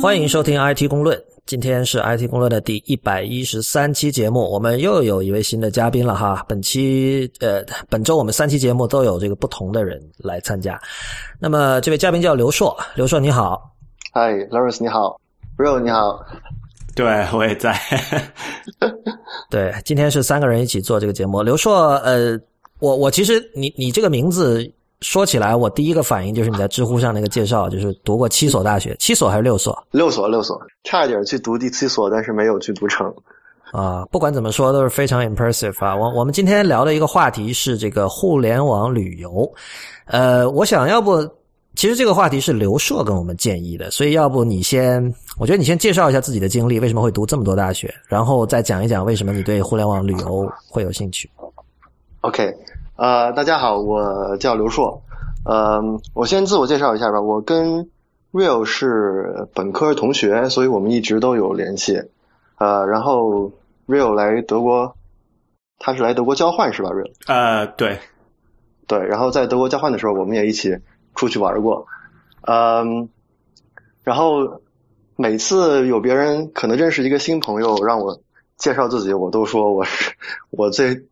欢迎收听 IT 公论，今天是 IT 公论的第一百一十三期节目，我们又有一位新的嘉宾了哈。本期呃，本周我们三期节目都有这个不同的人来参加。那么这位嘉宾叫刘硕，刘硕你好，嗨，Lawrence 你好，Bro 你好，对我也在。对，今天是三个人一起做这个节目。刘硕，呃，我我其实你你这个名字。说起来，我第一个反应就是你在知乎上那个介绍，就是读过七所大学，七所还是六所？六所，六所，差一点去读第七所，但是没有去读成。啊，不管怎么说都是非常 impressive 啊！我我们今天聊的一个话题是这个互联网旅游，呃，我想要不，其实这个话题是刘硕跟我们建议的，所以要不你先，我觉得你先介绍一下自己的经历，为什么会读这么多大学，然后再讲一讲为什么你对互联网旅游会有兴趣。OK。呃，大家好，我叫刘硕。呃，我先自我介绍一下吧。我跟 Real 是本科同学，所以我们一直都有联系。呃，然后 Real 来德国，他是来德国交换是吧？Real？呃，对，对。然后在德国交换的时候，我们也一起出去玩过。嗯，然后每次有别人可能认识一个新朋友，让我介绍自己，我都说我是我最。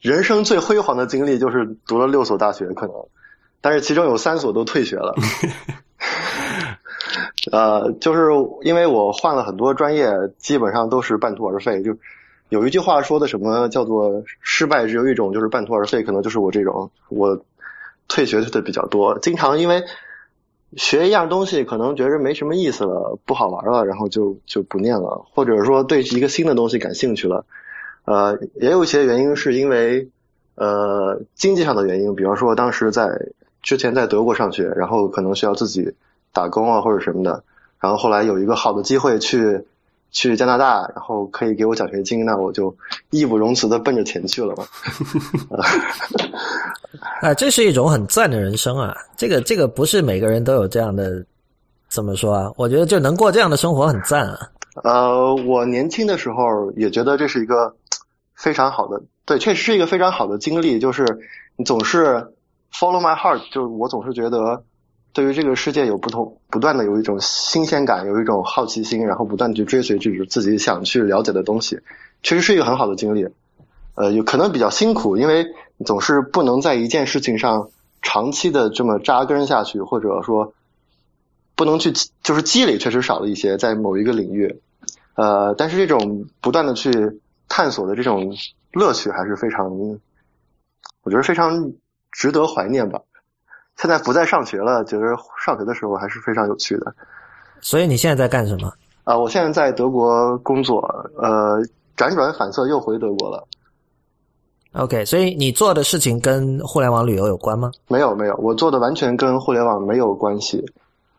人生最辉煌的经历就是读了六所大学，可能，但是其中有三所都退学了。呃，就是因为我换了很多专业，基本上都是半途而废。就有一句话说的什么叫做“失败只有一种，就是半途而废”，可能就是我这种，我退学退的比较多，经常因为学一样东西，可能觉着没什么意思了，不好玩了，然后就就不念了，或者说对一个新的东西感兴趣了。呃，也有一些原因是因为呃经济上的原因，比方说当时在之前在德国上学，然后可能需要自己打工啊或者什么的，然后后来有一个好的机会去去加拿大，然后可以给我奖学金，那我就义不容辞的奔着钱去了嘛。啊，这是一种很赞的人生啊！这个这个不是每个人都有这样的，怎么说啊？我觉得就能过这样的生活很赞啊。呃，我年轻的时候也觉得这是一个。非常好的，对，确实是一个非常好的经历。就是你总是 follow my heart，就是我总是觉得对于这个世界有不同，不断的有一种新鲜感，有一种好奇心，然后不断去追随这种自己想去了解的东西，确实是一个很好的经历。呃，有可能比较辛苦，因为总是不能在一件事情上长期的这么扎根下去，或者说不能去就是积累确实少了一些在某一个领域。呃，但是这种不断的去。探索的这种乐趣还是非常，我觉得非常值得怀念吧。现在不再上学了，觉得上学的时候还是非常有趣的。所以你现在在干什么？啊，我现在在德国工作，呃，辗转反侧又回德国了。OK，所以你做的事情跟互联网旅游有关吗？没有，没有，我做的完全跟互联网没有关系。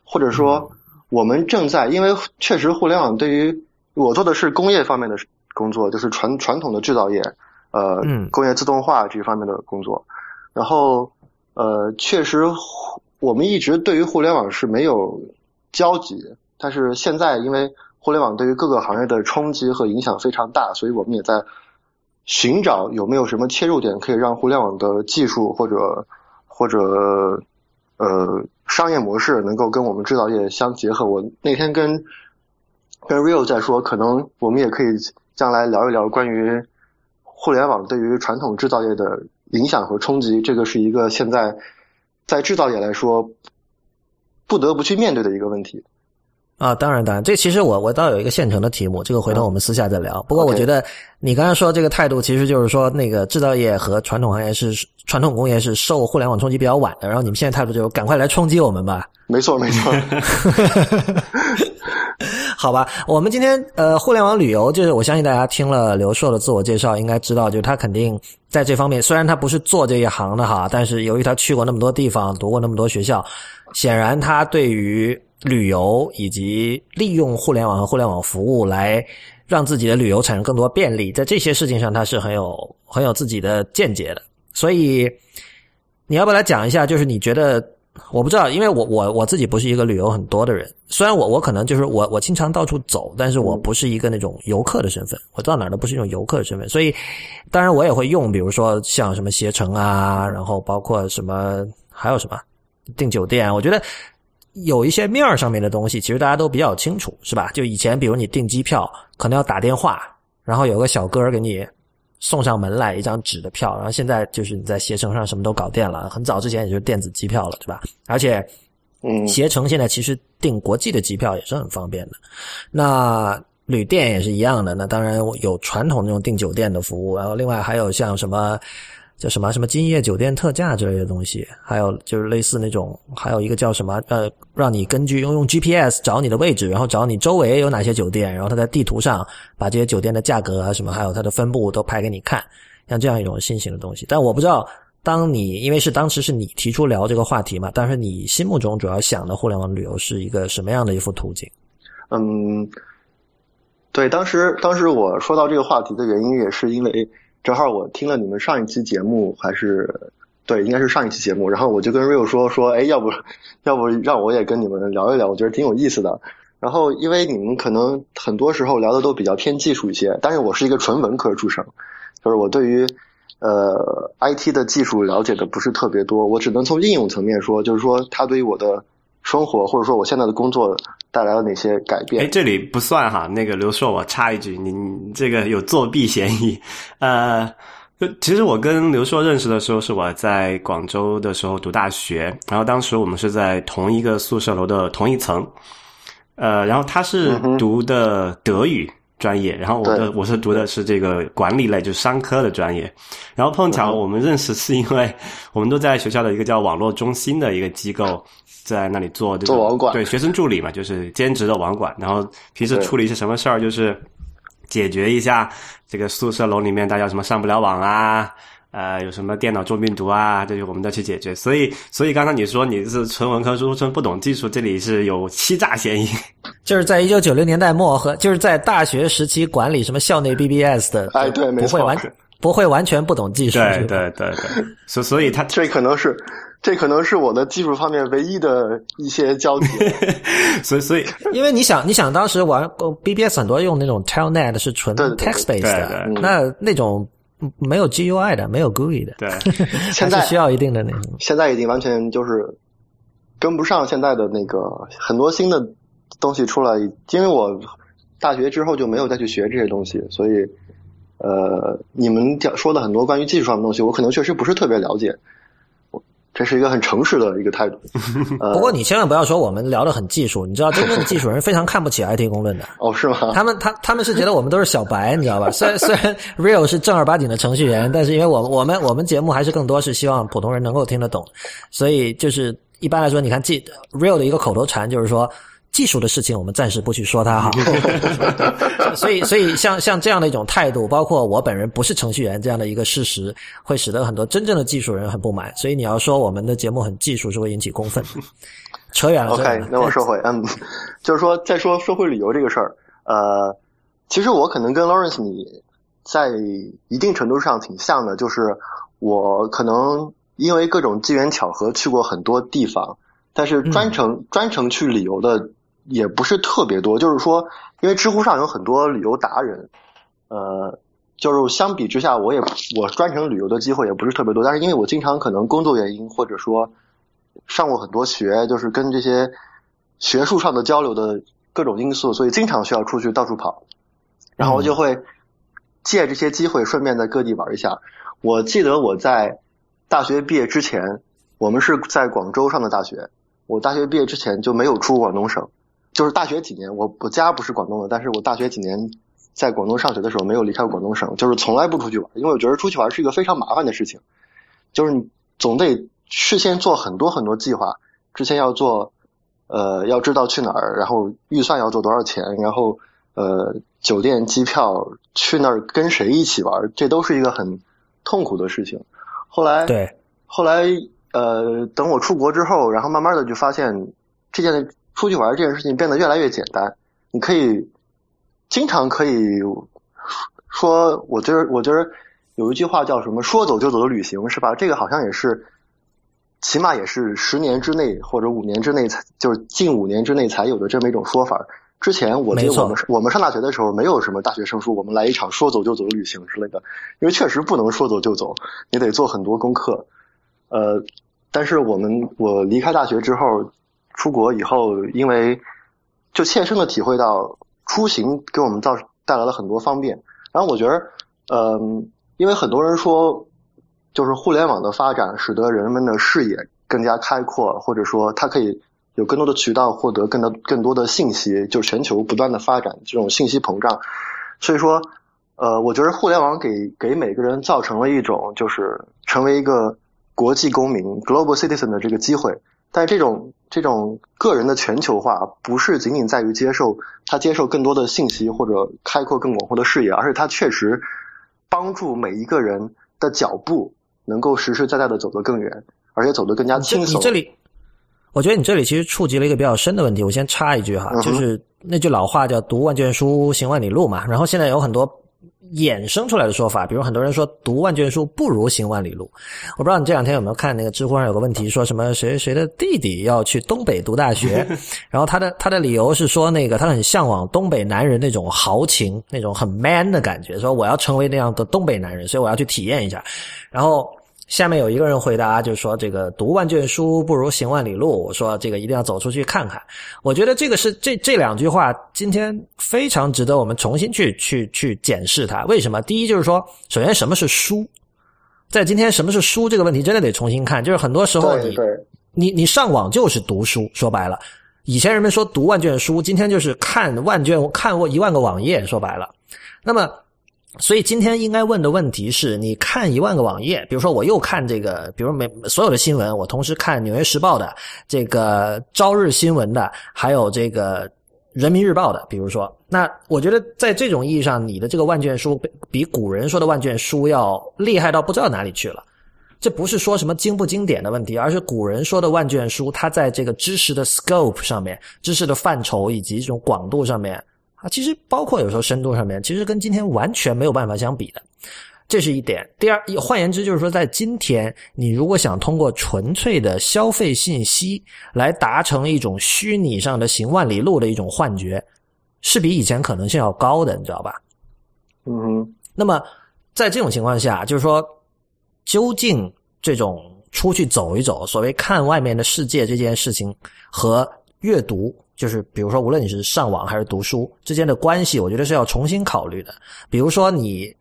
或者说，我们正在，因为确实互联网对于我做的是工业方面的。工作就是传传统的制造业，呃，工业自动化这方面的工作。然后，呃，确实，我们一直对于互联网是没有交集。但是现在，因为互联网对于各个行业的冲击和影响非常大，所以我们也在寻找有没有什么切入点，可以让互联网的技术或者或者呃商业模式能够跟我们制造业相结合。我那天跟跟 Real 在说，可能我们也可以。将来聊一聊关于互联网对于传统制造业的影响和冲击，这个是一个现在在制造业来说不得不去面对的一个问题。啊，当然，当然，这其实我我倒有一个现成的题目，这个回头我们私下再聊。不过我觉得你刚才说这个态度，其实就是说那个制造业和传统行业是传统工业是受互联网冲击比较晚的，然后你们现在态度就是赶快来冲击我们吧。没错，没错。好吧，我们今天呃，互联网旅游，就是我相信大家听了刘硕的自我介绍，应该知道，就是他肯定在这方面，虽然他不是做这一行的哈，但是由于他去过那么多地方，读过那么多学校，显然他对于旅游以及利用互联网和互联网服务来让自己的旅游产生更多便利，在这些事情上他是很有很有自己的见解的。所以你要不要来讲一下？就是你觉得？我不知道，因为我我我自己不是一个旅游很多的人。虽然我我可能就是我我经常到处走，但是我不是一个那种游客的身份。我到哪儿都不是一种游客的身份，所以当然我也会用，比如说像什么携程啊，然后包括什么还有什么订酒店。我觉得有一些面儿上面的东西，其实大家都比较清楚，是吧？就以前，比如你订机票，可能要打电话，然后有个小哥给你送上门来一张纸的票，然后现在就是你在携程上什么都搞定了，很早之前也就是电子机票了，对吧？而且，嗯，携程现在其实订国际的机票也是很方便的。那旅店也是一样的，那当然有传统那种订酒店的服务，然后另外还有像什么。叫什么什么今夜酒店特价之类的东西，还有就是类似那种，还有一个叫什么呃，让你根据用用 GPS 找你的位置，然后找你周围有哪些酒店，然后它在地图上把这些酒店的价格啊什么，还有它的分布都拍给你看，像这样一种新型的东西。但我不知道，当你因为是当时是你提出聊这个话题嘛，但是你心目中主要想的互联网旅游是一个什么样的一幅图景？嗯，对，当时当时我说到这个话题的原因，也是因为。正好我听了你们上一期节目，还是对，应该是上一期节目。然后我就跟 Rio 说说，哎，要不要不让我也跟你们聊一聊？我觉得挺有意思的。然后因为你们可能很多时候聊的都比较偏技术一些，但是我是一个纯文科出身，就是我对于呃 IT 的技术了解的不是特别多，我只能从应用层面说，就是说它对于我的。生活或者说我现在的工作带来了哪些改变？哎，这里不算哈。那个刘硕，我插一句，你这个有作弊嫌疑。呃，其实我跟刘硕认识的时候是我在广州的时候读大学，然后当时我们是在同一个宿舍楼的同一层。呃，然后他是读的德语专业，然后我的我是读的是这个管理类，就是商科的专业。然后碰巧我们认识是因为 我们都在学校的一个叫网络中心的一个机构。在那里做做网管，对学生助理嘛，就是兼职的网管。然后平时处理一些什么事儿，就是解决一下这个宿舍楼里面大家什么上不了网啊，呃，有什么电脑中病毒啊，这些我们再去解决。所以，所以刚才你说你是纯文科出身，不懂技术，这里是有欺诈嫌疑。就是在一九九零年代末和就是在大学时期管理什么校内 BBS 的，哎，对，没不会完不会完全不懂技术。对对对对，所所以他这可能是。这可能是我的技术方面唯一的一些交集，所以所以，因为你想，你想当时玩 BBS 很多用那种 Telnet 是纯 text based 的，那那种没有 GUI 的，没有 GUI 的，对，现在需要一定的那个。现在已经完全就是跟不上现在的那个很多新的东西出来，因为我大学之后就没有再去学这些东西，所以呃，你们讲说的很多关于技术上的东西，我可能确实不是特别了解。这是一个很诚实的一个态度。不过你千万不要说我们聊的很技术，你知道真正的技术人非常看不起 IT 公论的。哦，是吗？他们他他们是觉得我们都是小白，你知道吧？虽然虽然 Real 是正儿八经的程序员，但是因为我我们我们节目还是更多是希望普通人能够听得懂，所以就是一般来说，你看，记 Real 的一个口头禅就是说。技术的事情我们暂时不去说它哈，所以所以像像这样的一种态度，包括我本人不是程序员这样的一个事实，会使得很多真正的技术人很不满。所以你要说我们的节目很技术，是会引起公愤。扯远了。OK，那我 说回，嗯，就是说再说说回旅游这个事儿，呃，其实我可能跟 Lawrence 你在一定程度上挺像的，就是我可能因为各种机缘巧合去过很多地方，但是专程专程去旅游的。也不是特别多，就是说，因为知乎上有很多旅游达人，呃，就是相比之下，我也我专程旅游的机会也不是特别多。但是因为我经常可能工作原因，或者说上过很多学，就是跟这些学术上的交流的各种因素，所以经常需要出去到处跑，然后就会借这些机会顺便在各地玩一下。我记得我在大学毕业之前，我们是在广州上的大学，我大学毕业之前就没有出广东省。就是大学几年，我我家不是广东的，但是我大学几年在广东上学的时候没有离开过广东省，就是从来不出去玩，因为我觉得出去玩是一个非常麻烦的事情，就是你总得事先做很多很多计划，之前要做，呃，要知道去哪儿，然后预算要做多少钱，然后呃，酒店、机票，去那儿跟谁一起玩，这都是一个很痛苦的事情。后来，对，后来呃，等我出国之后，然后慢慢的就发现这件。出去玩这件事情变得越来越简单，你可以经常可以说，我觉得我觉得有一句话叫什么“说走就走的旅行”是吧？这个好像也是，起码也是十年之内或者五年之内才就是近五年之内才有的这么一种说法。之前我记得我们我们上大学的时候没有什么大学生说我们来一场说走就走的旅行之类的，因为确实不能说走就走，你得做很多功课。呃，但是我们我离开大学之后。出国以后，因为就切身的体会到出行给我们造带来了很多方便。然后我觉得，嗯，因为很多人说，就是互联网的发展使得人们的视野更加开阔，或者说它可以有更多的渠道获得更多更多的信息，就全球不断的发展这种信息膨胀。所以说，呃，我觉得互联网给给每个人造成了一种就是成为一个国际公民 （global citizen） 的这个机会。但这种这种个人的全球化，不是仅仅在于接受他接受更多的信息或者开阔更广阔的视野，而是他确实帮助每一个人的脚步能够实实在在的走得更远，而且走得更加轻松。你这里，我觉得你这里其实触及了一个比较深的问题。我先插一句哈，就是那句老话叫“读万卷书，行万里路”嘛。然后现在有很多。衍生出来的说法，比如很多人说读万卷书不如行万里路。我不知道你这两天有没有看那个知乎上有个问题，说什么谁谁的弟弟要去东北读大学，然后他的他的理由是说那个他很向往东北男人那种豪情，那种很 man 的感觉，说我要成为那样的东北男人，所以我要去体验一下，然后。下面有一个人回答，就是说这个读万卷书不如行万里路。我说这个一定要走出去看看。我觉得这个是这这两句话今天非常值得我们重新去去去检视它。为什么？第一就是说，首先什么是书？在今天什么是书这个问题真的得重新看。就是很多时候你你你上网就是读书，说白了，以前人们说读万卷书，今天就是看万卷看过一万个网页，说白了，那么。所以今天应该问的问题是：你看一万个网页，比如说我又看这个，比如每所有的新闻，我同时看《纽约时报》的、这个《朝日新闻》的，还有这个《人民日报》的。比如说，那我觉得在这种意义上，你的这个万卷书比古人说的万卷书要厉害到不知道哪里去了。这不是说什么经不经典的问题，而是古人说的万卷书，它在这个知识的 scope 上面、知识的范畴以及这种广度上面。啊，其实包括有时候深度上面，其实跟今天完全没有办法相比的，这是一点。第二，换言之就是说，在今天，你如果想通过纯粹的消费信息来达成一种虚拟上的行万里路的一种幻觉，是比以前可能性要高的，你知道吧？嗯。那么在这种情况下，就是说，究竟这种出去走一走，所谓看外面的世界这件事情和阅读。就是比如说，无论你是上网还是读书之间的关系，我觉得是要重新考虑的。比如说，你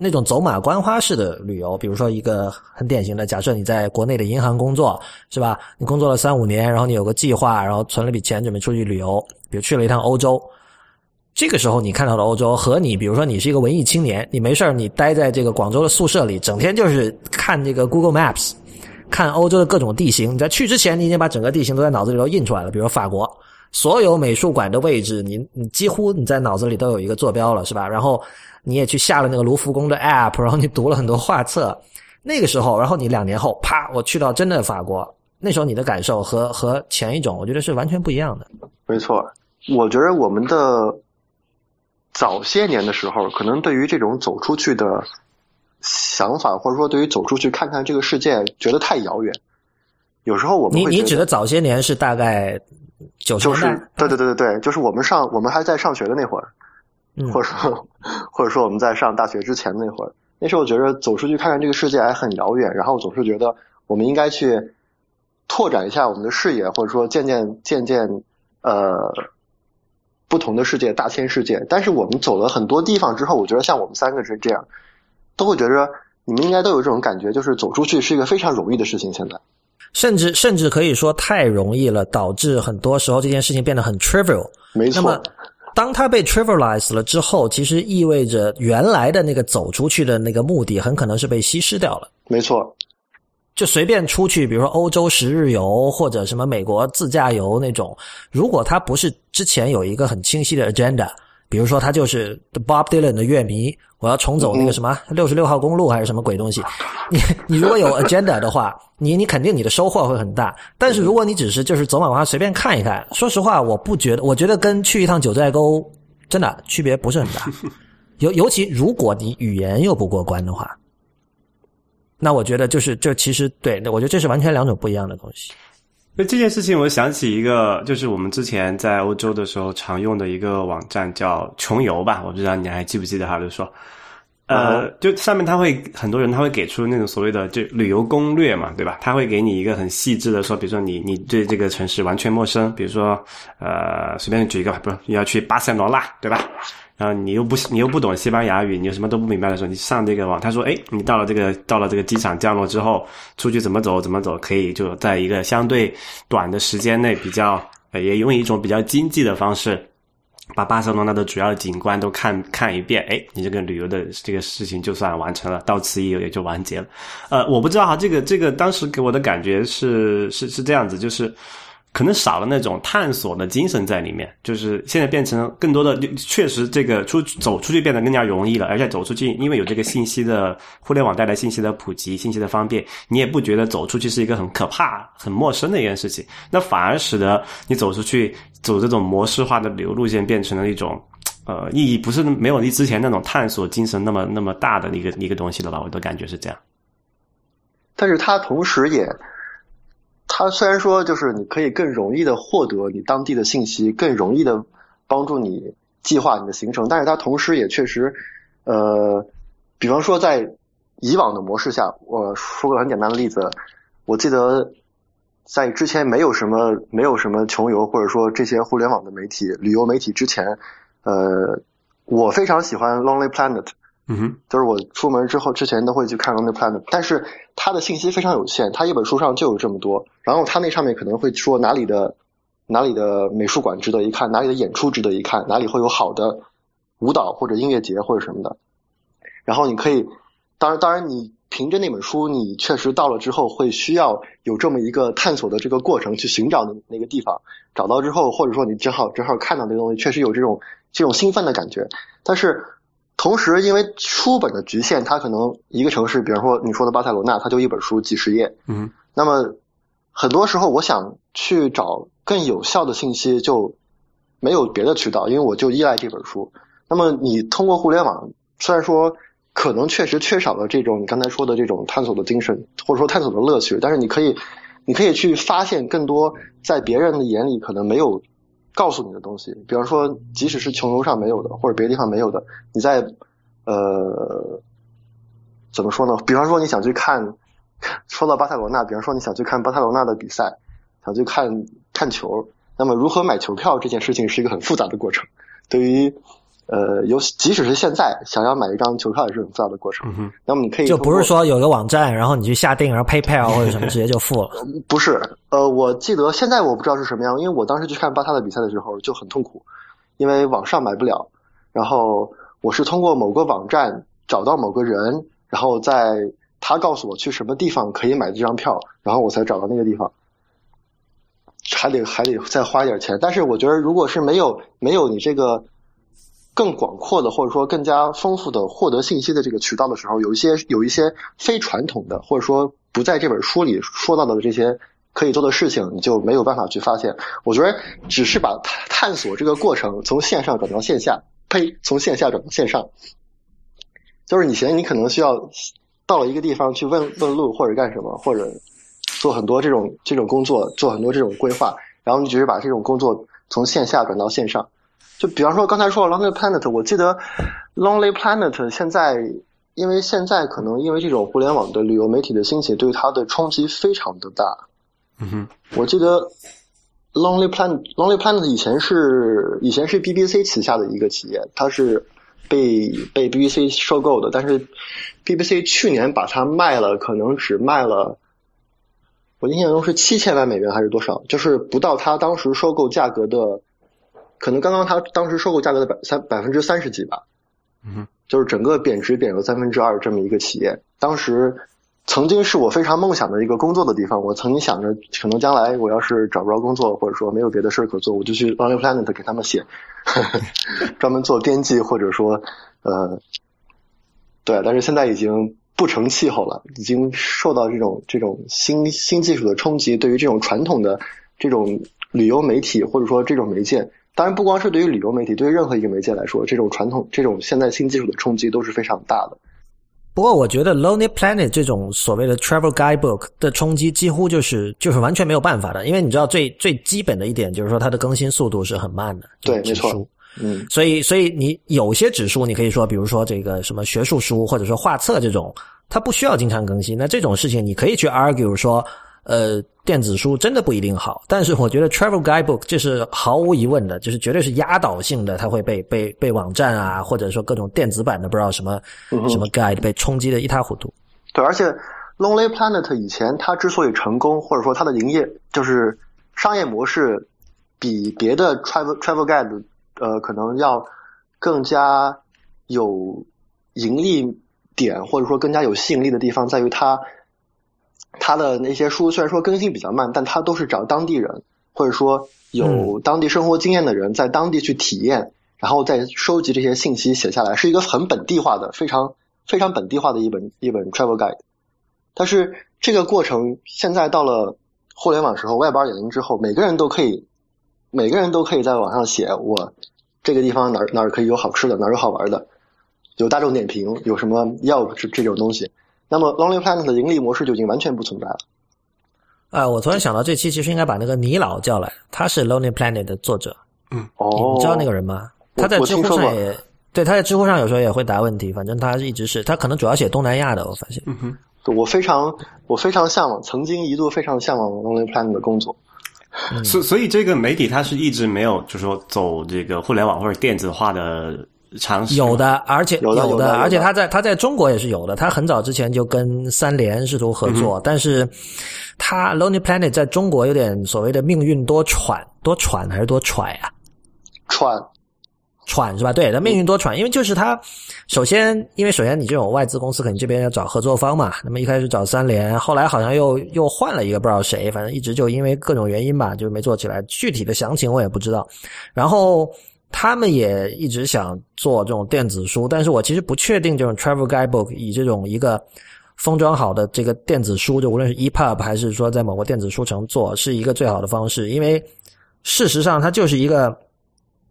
那种走马观花式的旅游，比如说一个很典型的，假设你在国内的银行工作，是吧？你工作了三五年，然后你有个计划，然后存了笔钱准备出去旅游，比如去了一趟欧洲。这个时候你看到的欧洲，和你比如说你是一个文艺青年，你没事你待在这个广州的宿舍里，整天就是看这个 Google Maps，看欧洲的各种地形。你在去之前，你已经把整个地形都在脑子里头印出来了，比如法国。所有美术馆的位置，你你几乎你在脑子里都有一个坐标了，是吧？然后你也去下了那个卢浮宫的 app，然后你读了很多画册。那个时候，然后你两年后，啪，我去到真的法国，那时候你的感受和和前一种，我觉得是完全不一样的。没错，我觉得我们的早些年的时候，可能对于这种走出去的想法，或者说对于走出去看看这个世界，觉得太遥远。有时候我们你你指的早些年是大概。就是对对对对对，就是我们上我们还在上学的那会儿，或者说或者说我们在上大学之前那会儿，那时候我觉得走出去看看这个世界还很遥远，然后总是觉得我们应该去拓展一下我们的视野，或者说渐渐渐渐呃不同的世界，大千世界。但是我们走了很多地方之后，我觉得像我们三个是这样，都会觉得你们应该都有这种感觉，就是走出去是一个非常容易的事情。现在。甚至甚至可以说太容易了，导致很多时候这件事情变得很 trivial。没错。那么，当它被 trivialized 了之后，其实意味着原来的那个走出去的那个目的很可能是被稀释掉了。没错。就随便出去，比如说欧洲十日游或者什么美国自驾游那种，如果它不是之前有一个很清晰的 agenda。比如说，他就是 Bob Dylan 的乐迷，我要重走那个什么六十六号公路还是什么鬼东西？你 你如果有 agenda 的话，你你肯定你的收获会很大。但是如果你只是就是走马观花随便看一看，说实话，我不觉得，我觉得跟去一趟九寨沟真的区别不是很大。尤尤其如果你语言又不过关的话，那我觉得就是这其实对，我觉得这是完全两种不一样的东西。那这件事情，我想起一个，就是我们之前在欧洲的时候常用的一个网站，叫穷游吧。我不知道你还记不记得哈？就说，呃，就上面他会很多人他会给出那种所谓的就旅游攻略嘛，对吧？他会给你一个很细致的说，比如说你你对这个城市完全陌生，比如说呃，随便举一个吧，不是你要去巴塞罗那，对吧？然后你又不你又不懂西班牙语，你又什么都不明白的时候，你上这个网，他说，哎，你到了这个到了这个机场降落之后，出去怎么走怎么走，可以就在一个相对短的时间内，比较也用一种比较经济的方式，把巴塞罗那的主要景观都看看一遍，哎，你这个旅游的这个事情就算完成了，到此一游也就完结了。呃，我不知道哈，这个这个当时给我的感觉是是是这样子，就是。可能少了那种探索的精神在里面，就是现在变成更多的，确实这个出走出去变得更加容易了，而且走出去，因为有这个信息的互联网带来信息的普及，信息的方便，你也不觉得走出去是一个很可怕、很陌生的一件事情，那反而使得你走出去走这种模式化的旅游路线变成了一种，呃，意义不是没有你之前那种探索精神那么那么大的一个一个东西了吧？我的感觉是这样，但是它同时也。它虽然说就是你可以更容易的获得你当地的信息，更容易的帮助你计划你的行程，但是它同时也确实，呃，比方说在以往的模式下，我说个很简单的例子，我记得在之前没有什么没有什么穷游或者说这些互联网的媒体旅游媒体之前，呃，我非常喜欢 Lonely Planet。嗯哼，就是我出门之后之前都会去看 Lonely Planet，但是它的信息非常有限，它一本书上就有这么多。然后它那上面可能会说哪里的哪里的美术馆值得一看，哪里的演出值得一看，哪里会有好的舞蹈或者音乐节或者什么的。然后你可以，当然当然你凭着那本书，你确实到了之后会需要有这么一个探索的这个过程去寻找那那个地方，找到之后或者说你正好正好看到那个东西，确实有这种这种兴奋的感觉，但是。同时，因为书本的局限，它可能一个城市，比方说你说的巴塞罗那，它就一本书几十页。嗯。那么很多时候，我想去找更有效的信息，就没有别的渠道，因为我就依赖这本书。那么你通过互联网，虽然说可能确实缺少了这种你刚才说的这种探索的精神，或者说探索的乐趣，但是你可以，你可以去发现更多在别人的眼里可能没有。告诉你的东西，比方说，即使是穷游上没有的，或者别的地方没有的，你在呃怎么说呢？比方说你想去看，说到巴塞罗那，比方说你想去看巴塞罗那的比赛，想去看看球，那么如何买球票这件事情是一个很复杂的过程，对于。呃，有即使是现在想要买一张球票也是很复杂的过程。那么你可以就不是说有个网站，然后你去下定，然后 PayPal 或者什么直接就付了。不是，呃，我记得现在我不知道是什么样，因为我当时去看巴萨的比赛的时候就很痛苦，因为网上买不了。然后我是通过某个网站找到某个人，然后在他告诉我去什么地方可以买这张票，然后我才找到那个地方，还得还得再花一点钱。但是我觉得，如果是没有没有你这个。更广阔的，或者说更加丰富的获得信息的这个渠道的时候，有一些有一些非传统的，或者说不在这本书里说到的这些可以做的事情，你就没有办法去发现。我觉得只是把探索这个过程从线上转到线下，呸，从线下转到线上，就是以前你可能需要到了一个地方去问问路或者干什么，或者做很多这种这种工作，做很多这种规划，然后你只是把这种工作从线下转到线上。就比方说刚才说 Lonely Planet，我记得 Lonely Planet 现在，因为现在可能因为这种互联网的旅游媒体的兴起，对它的冲击非常的大。嗯哼，我记得 Lonely Planet Lonely Planet 以前是以前是 BBC 旗下的一个企业，它是被被 BBC 收购的，但是 BBC 去年把它卖了，可能只卖了，我印象中是七千万美元还是多少，就是不到它当时收购价格的。可能刚刚他当时收购价格的百三百分之三十几吧，嗯，就是整个贬值贬了三分之二这么一个企业。当时曾经是我非常梦想的一个工作的地方，我曾经想着，可能将来我要是找不着工作，或者说没有别的事儿可做，我就去 Lonely Planet 给他们写，专门做编辑，或者说呃，对，但是现在已经不成气候了，已经受到这种这种新新技术的冲击，对于这种传统的这种旅游媒体或者说这种媒介。当然，不光是对于旅游媒体，对于任何一个媒介来说，这种传统、这种现在新技术的冲击都是非常大的。不过，我觉得 Lonely Planet 这种所谓的 Travel Guidebook 的冲击，几乎就是就是完全没有办法的，因为你知道最最基本的一点就是说它的更新速度是很慢的。对，没错。嗯，所以所以你有些指数，你可以说，比如说这个什么学术书或者说画册这种，它不需要经常更新。那这种事情你可以去 argue 说，呃，电子书真的不一定好。但是我觉得 travel guidebook 这是毫无疑问的，就是绝对是压倒性的，它会被被被网站啊，或者说各种电子版的不知道什么什么 guide 被冲击的一塌糊涂。对，而且 Lonely Planet 以前它之所以成功，或者说它的营业就是商业模式比 别的 travel travel guide 呃可能要更加有盈利点，或者说更加有吸引力的地方，在于它它的那些书虽然说更新比较慢，但他都是找当地人，或者说有当地生活经验的人在当地去体验，然后再收集这些信息写下来，是一个很本地化的、非常非常本地化的一本一本 travel guide。但是这个过程现在到了互联网时候，Web 二点零之后，每个人都可以，每个人都可以在网上写我这个地方哪儿哪儿可以有好吃的，哪儿有好玩的，有大众点评，有什么 Yelp 这这种东西。那么 Lonely Planet 的盈利模式就已经完全不存在了。啊，我突然想到，这期其实应该把那个倪老叫来，他是 Lonely Planet 的作者，嗯哦，你知道那个人吗？他在知乎上也，对，他在知乎上有时候也会答问题，反正他一直是，他可能主要写东南亚的，我发现。嗯哼，我非常我非常向往，曾经一度非常向往 Lonely Planet 的工作。所所以这个媒体它是一直没有，就是说走这个互联网或者电子化的尝试。有，的，而且有的而且他在他在中国也是有的。他很早之前就跟三联试图合嗯作，但是他 Lonely Planet 在中国有点所谓的命运多舛，多舛还是多舛啊？川喘是吧？对，他命运多舛，因为就是他首先，因为首先你这种外资公司，肯定这边要找合作方嘛。那么一开始找三联，后来好像又又换了一个不知道谁，反正一直就因为各种原因吧，就没做起来。具体的详情我也不知道。然后他们也一直想做这种电子书，但是我其实不确定这种 travel guidebook 以这种一个封装好的这个电子书，就无论是 EPUB 还是说在某个电子书城做，是一个最好的方式，因为事实上它就是一个。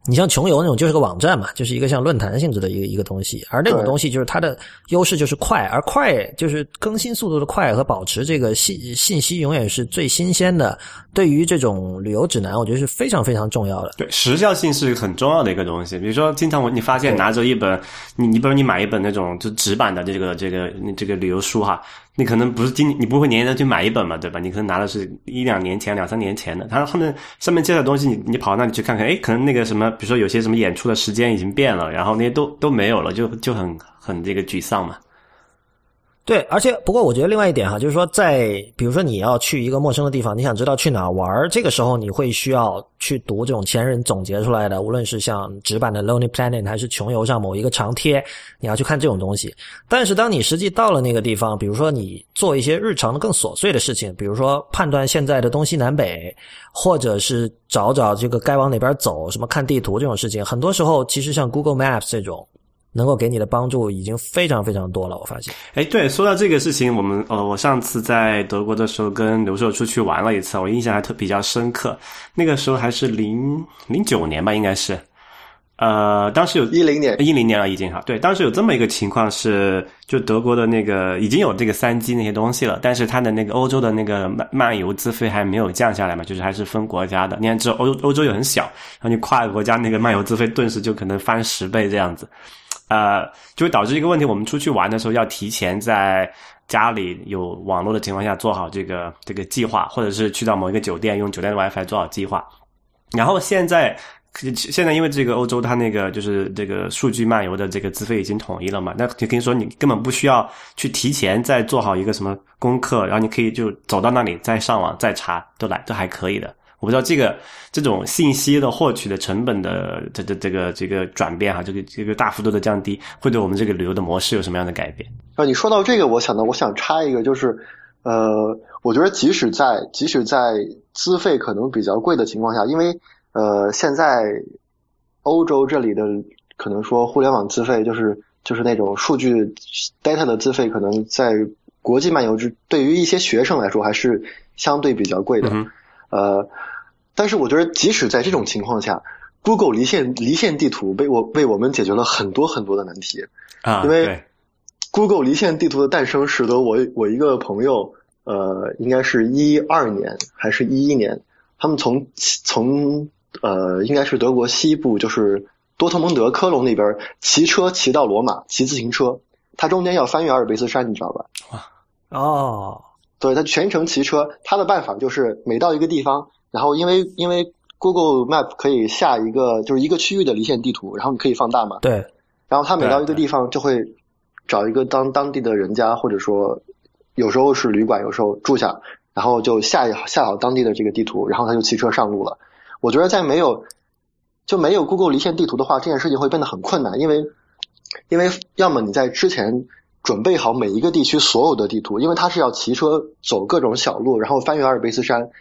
你像穷游那种就是个网站嘛，就是一个像论坛性质的一个一个东西，而那种东西就是它的优势就是快，而快就是更新速度的快和保持这个信信息永远是最新鲜的。对于这种旅游指南，我觉得是非常非常重要的。对，时效性是很重要的一个东西。比如说，经常我你发现拿着一本，你你比如你买一本那种就纸版的这个这个这个旅游书哈，你可能不是今你不会年年的去买一本嘛，对吧？你可能拿的是一两年前、两三年前的，他后面上面介绍的东西，你你跑到那里去看看，诶，可能那个什么，比如说有些什么演出的时间已经变了，然后那些都都没有了，就就很很这个沮丧嘛。对，而且不过我觉得另外一点哈，就是说在比如说你要去一个陌生的地方，你想知道去哪玩，这个时候你会需要去读这种前人总结出来的，无论是像纸版的 Lonely Planet 还是穷游上某一个长贴，你要去看这种东西。但是当你实际到了那个地方，比如说你做一些日常的更琐碎的事情，比如说判断现在的东西南北，或者是找找这个该往哪边走，什么看地图这种事情，很多时候其实像 Google Maps 这种。能够给你的帮助已经非常非常多了，我发现。哎，对，说到这个事情，我们呃，我上次在德国的时候跟刘硕出去玩了一次，我印象还特比较深刻。那个时候还是零零九年吧，应该是。呃，当时有一零年一零年了已经哈，对，当时有这么一个情况是，就德国的那个已经有这个三 G 那些东西了，但是它的那个欧洲的那个漫漫游资费还没有降下来嘛，就是还是分国家的。你看，这欧欧洲又很小，然后你跨国家那个漫游资费顿时就可能翻十倍这样子。呃，就会导致一个问题：我们出去玩的时候要提前在家里有网络的情况下做好这个这个计划，或者是去到某一个酒店用酒店的 WiFi 做好计划。然后现在现在因为这个欧洲它那个就是这个数据漫游的这个资费已经统一了嘛，那就跟你说你根本不需要去提前再做好一个什么功课，然后你可以就走到那里再上网再查都来都还可以的。我不知道这个这种信息的获取的成本的这这这个这个转变哈，这个这个大幅度的降低，会对我们这个旅游的模式有什么样的改变？啊，你说到这个，我想到我想插一个，就是呃，我觉得即使在即使在资费可能比较贵的情况下，因为呃现在欧洲这里的可能说互联网资费就是就是那种数据 data 的资费，可能在国际漫游之对于一些学生来说还是相对比较贵的。嗯呃，但是我觉得即使在这种情况下，Google 离线离线地图为我为我们解决了很多很多的难题。啊，因为 Google 离线地图的诞生，使得我我一个朋友，呃，应该是一二年还是一一年，他们从从呃，应该是德国西部，就是多特蒙德、科隆那边骑车骑到罗马，骑自行车，他中间要翻越阿尔卑斯山，你知道吧？哇哦，对他全程骑车，他的办法就是每到一个地方，然后因为因为 Google Map 可以下一个就是一个区域的离线地图，然后你可以放大嘛。对，然后他每到一个地方就会找一个当当地的人家，或者说有时候是旅馆，有时候住下，然后就下一下好当地的这个地图，然后他就骑车上路了。我觉得在没有就没有 Google 离线地图的话，这件事情会变得很困难，因为因为要么你在之前准备好每一个地区所有的地图，因为他是要骑车走各种小路，然后翻越阿尔卑斯山。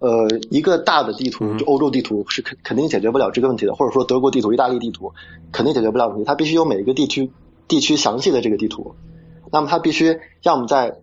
呃，一个大的地图，就欧洲地图是肯肯定解决不了这个问题的，或者说德国地图、意大利地图肯定解决不了问题。他必须有每一个地区地区详细的这个地图，那么他必须要么在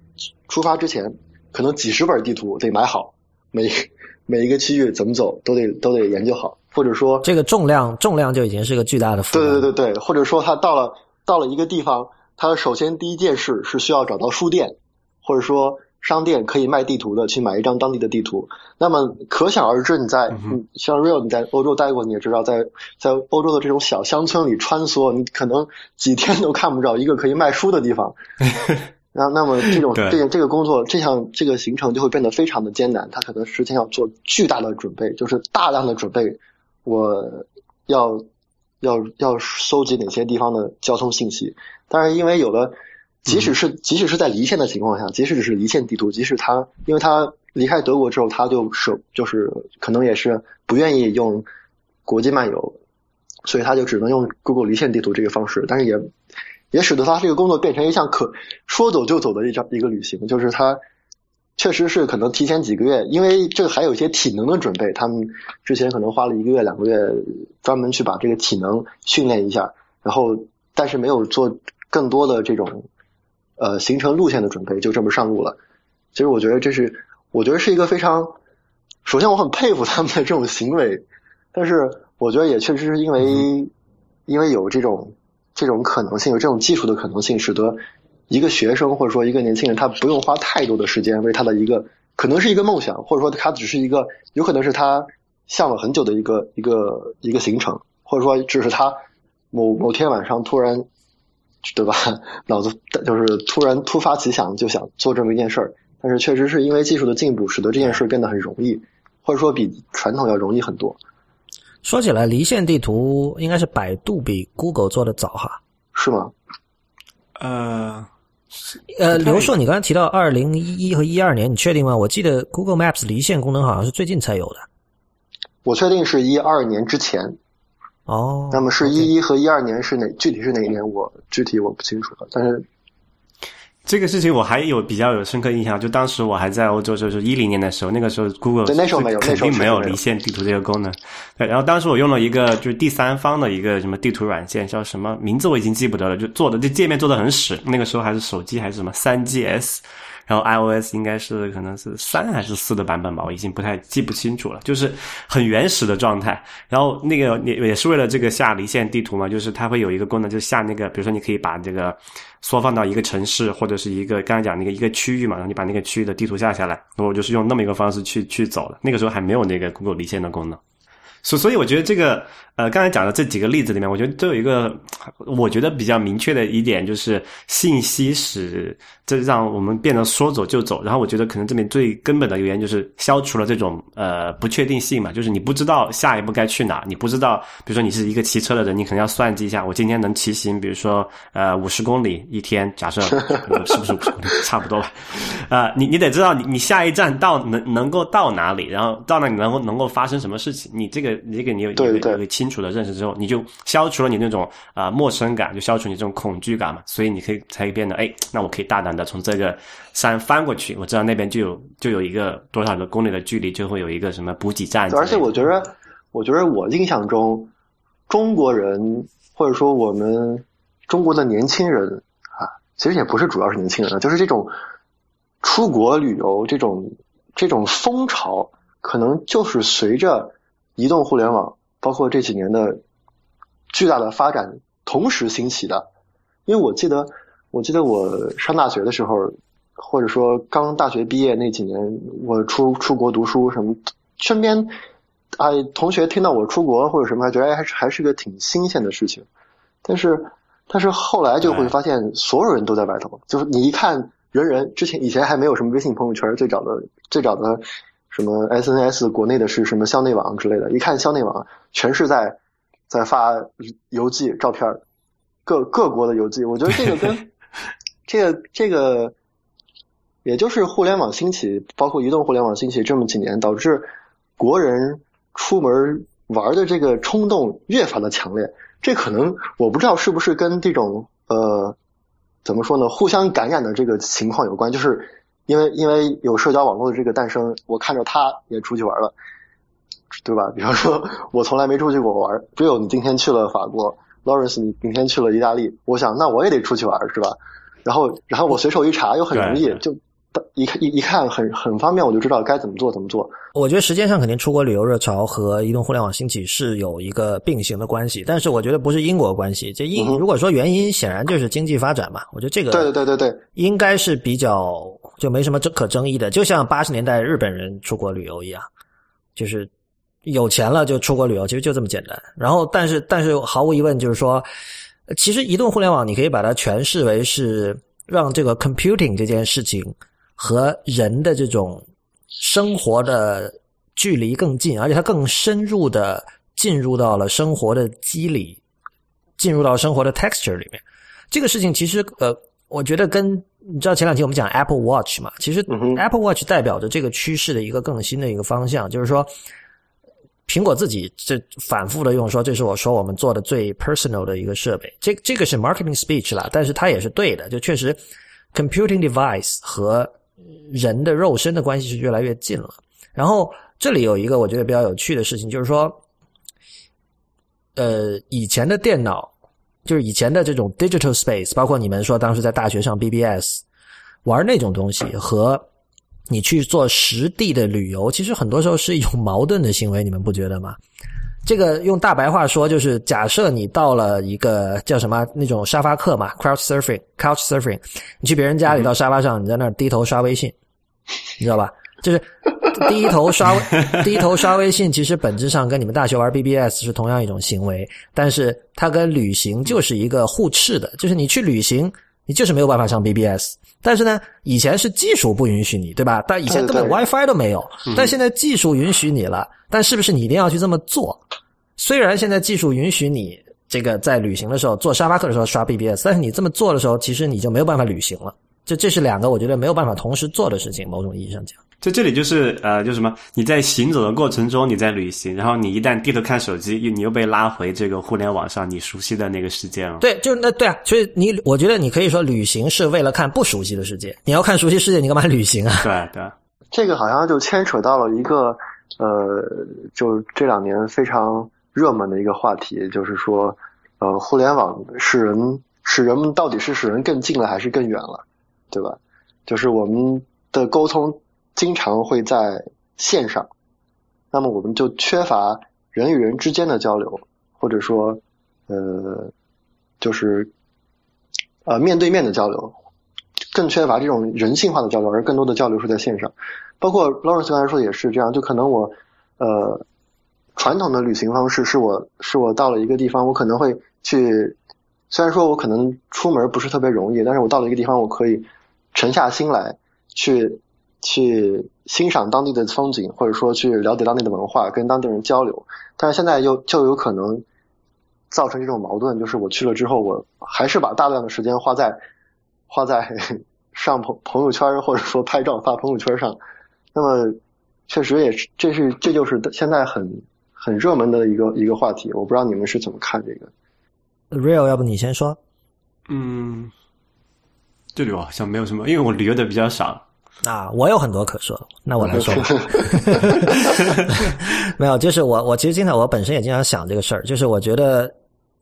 出发之前，可能几十本地图得买好，每 每一个区域怎么走都得都得研究好，或者说这个重量重量就已经是个巨大的负担。对对对对，或者说他到了到了一个地方，他首先第一件事是需要找到书店，或者说。商店可以卖地图的，去买一张当地的地图。那么可想而知，你在像 Real 你在欧洲待过，你也知道，在在欧洲的这种小乡村里穿梭，你可能几天都看不着一个可以卖书的地方。那，那么这种这这个工作，这项这个行程就会变得非常的艰难。他可能事先要做巨大的准备，就是大量的准备。我要要要收集哪些地方的交通信息？但是因为有了。即使是即使是在离线的情况下，即使只是离线地图，即使他因为他离开德国之后，他就手就是可能也是不愿意用国际漫游，所以他就只能用 Google 离线地图这个方式。但是也也使得他这个工作变成一项可说走就走的一张一个旅行。就是他确实是可能提前几个月，因为这个还有一些体能的准备，他们之前可能花了一个月两个月专门去把这个体能训练一下，然后但是没有做更多的这种。呃，行程路线的准备就这么上路了。其实我觉得这是，我觉得是一个非常，首先我很佩服他们的这种行为，但是我觉得也确实是因为，因为有这种这种可能性，有这种技术的可能性，使得一个学生或者说一个年轻人，他不用花太多的时间为他的一个可能是一个梦想，或者说他只是一个有可能是他向了很久的一个一个一个行程，或者说只是他某某天晚上突然。对吧？脑子就是突然突发奇想，就想做这么一件事儿。但是确实是因为技术的进步，使得这件事变得很容易，或者说比传统要容易很多。说起来，离线地图应该是百度比 Google 做的早哈？是吗？呃，呃，刘硕，你刚才提到二零一一和一二年，你确定吗？我记得 Google Maps 离线功能好像是最近才有的。我确定是一二年之前。哦，那么是一一和一二年是哪？具体是哪一年？我具体我不清楚了。但是这个事情我还有比较有深刻印象，就当时我还在欧洲，就是一零年的时候，那个时候 Google 对那时候没有，肯定没有离线地图这个功能。对，然后当时我用了一个就是第三方的一个什么地图软件，叫什么名字我已经记不得了，就做的这界面做的很屎。那个时候还是手机还是什么三 GS。然后 iOS 应该是可能是三还是四的版本吧，我已经不太记不清楚了，就是很原始的状态。然后那个也也是为了这个下离线地图嘛，就是它会有一个功能，就是下那个，比如说你可以把这个缩放到一个城市或者是一个刚才讲那个一个区域嘛，然后你把那个区域的地图下下来，我就是用那么一个方式去去走的。那个时候还没有那个 Google 离线的功能。所所以，我觉得这个呃，刚才讲的这几个例子里面，我觉得都有一个我觉得比较明确的一点，就是信息使这让我们变得说走就走。然后，我觉得可能这边最根本的原因就是消除了这种呃不确定性嘛，就是你不知道下一步该去哪，你不知道，比如说你是一个骑车的人，你可能要算计一下，我今天能骑行，比如说呃五十公里一天，假设 是不是五十公里差不多吧？啊，你你得知道你你下一站到能能够到哪里，然后到那里能够能够发生什么事情，你这个你。这个你有一个一个清楚的认识之后，你就消除了你那种啊陌生感，就消除你这种恐惧感嘛。所以你可以才变得哎，那我可以大胆的从这个山翻过去，我知道那边就有就有一个多少个公里的距离，就会有一个什么补给站。而且我觉得，我觉得我印象中，中国人或者说我们中国的年轻人啊，其实也不是主要是年轻人，就是这种出国旅游这种这种风潮，可能就是随着。移动互联网包括这几年的巨大的发展同时兴起的，因为我记得，我记得我上大学的时候，或者说刚大学毕业那几年，我出出国读书什么，身边啊，同学听到我出国或者什么，还觉得哎，还是还是个挺新鲜的事情。但是，但是后来就会发现，所有人都在外头，就是你一看，人人之前以前还没有什么微信朋友圈，最早的最早的什么 SNS，国内的是什么校内网之类的，一看校内网全是在在发游记照片，各各国的游记。我觉得这个跟 这个这个，也就是互联网兴起，包括移动互联网兴起这么几年，导致国人出门玩的这个冲动越发的强烈。这可能我不知道是不是跟这种呃怎么说呢，互相感染的这个情况有关，就是因为因为有社交网络的这个诞生，我看着他也出去玩了，对吧？比方说，我从来没出去过玩，只有你今天去了法国，Lawrence 你明天去了意大利，我想那我也得出去玩，是吧？然后然后我随手一查又很容易就。一看一一看很很方便，我就知道该怎么做怎么做。我觉得时间上肯定出国旅游热潮和移动互联网兴起是有一个并行的关系，但是我觉得不是因果关系。这因如果说原因，显然就是经济发展嘛。我觉得这个对对对对对，应该是比较就没什么争可争议的。就像八十年代日本人出国旅游一样，就是有钱了就出国旅游，其实就这么简单。然后，但是但是毫无疑问就是说，其实移动互联网你可以把它诠释为是让这个 computing 这件事情。和人的这种生活的距离更近，而且它更深入的进入到了生活的机理，进入到生活的 texture 里面。这个事情其实呃，我觉得跟你知道前两天我们讲 Apple Watch 嘛，其实 Apple Watch 代表着这个趋势的一个更新的一个方向，就是说苹果自己这反复的用说，这是我说我们做的最 personal 的一个设备。这这个是 marketing speech 了，但是它也是对的，就确实 computing device 和人的肉身的关系是越来越近了。然后这里有一个我觉得比较有趣的事情，就是说，呃，以前的电脑，就是以前的这种 digital space，包括你们说当时在大学上 BBS 玩那种东西，和你去做实地的旅游，其实很多时候是一种矛盾的行为，你们不觉得吗？这个用大白话说，就是假设你到了一个叫什么那种沙发客嘛，couch surfing，couch surfing，你去别人家里到沙发上，你在那儿低头刷微信，你知道吧？就是 低头刷 低头刷微信，其实本质上跟你们大学玩 BBS 是同样一种行为，但是它跟旅行就是一个互斥的，就是你去旅行，你就是没有办法上 BBS，但是呢，以前是技术不允许你，对吧？但以前根本 WiFi 都没有，但现在技术允许你了。但是不是你一定要去这么做？虽然现在技术允许你这个在旅行的时候坐沙发客的时候刷 BBS，但是你这么做的时候，其实你就没有办法旅行了。这这是两个我觉得没有办法同时做的事情。某种意义上讲，在这里就是呃，就什么？你在行走的过程中你在旅行，然后你一旦低头看手机，你又被拉回这个互联网上你熟悉的那个世界了。对，就那对啊。所以你我觉得你可以说旅行是为了看不熟悉的世界。你要看熟悉世界，你干嘛旅行啊？对对。这个好像就牵扯到了一个。呃，就这两年非常热门的一个话题，就是说，呃，互联网使人使人们到底是使人更近了还是更远了，对吧？就是我们的沟通经常会在线上，那么我们就缺乏人与人之间的交流，或者说，呃，就是呃面对面的交流，更缺乏这种人性化的交流，而更多的交流是在线上。包括 Lawrence 刚才说也是这样，就可能我，呃，传统的旅行方式是我是我到了一个地方，我可能会去，虽然说我可能出门不是特别容易，但是我到了一个地方，我可以沉下心来去去欣赏当地的风景，或者说去了解当地的文化，跟当地人交流。但是现在又就有可能造成这种矛盾，就是我去了之后，我还是把大量的时间花在花在 上朋朋友圈或者说拍照发朋友圈上。那么，确实也是，这是这就是现在很很热门的一个一个话题。我不知道你们是怎么看这个。Real，要不你先说？嗯，这里我好像没有什么，因为我旅游的比较少。啊，我有很多可说，那我来说吧。没有，就是我我其实经常我本身也经常想这个事儿，就是我觉得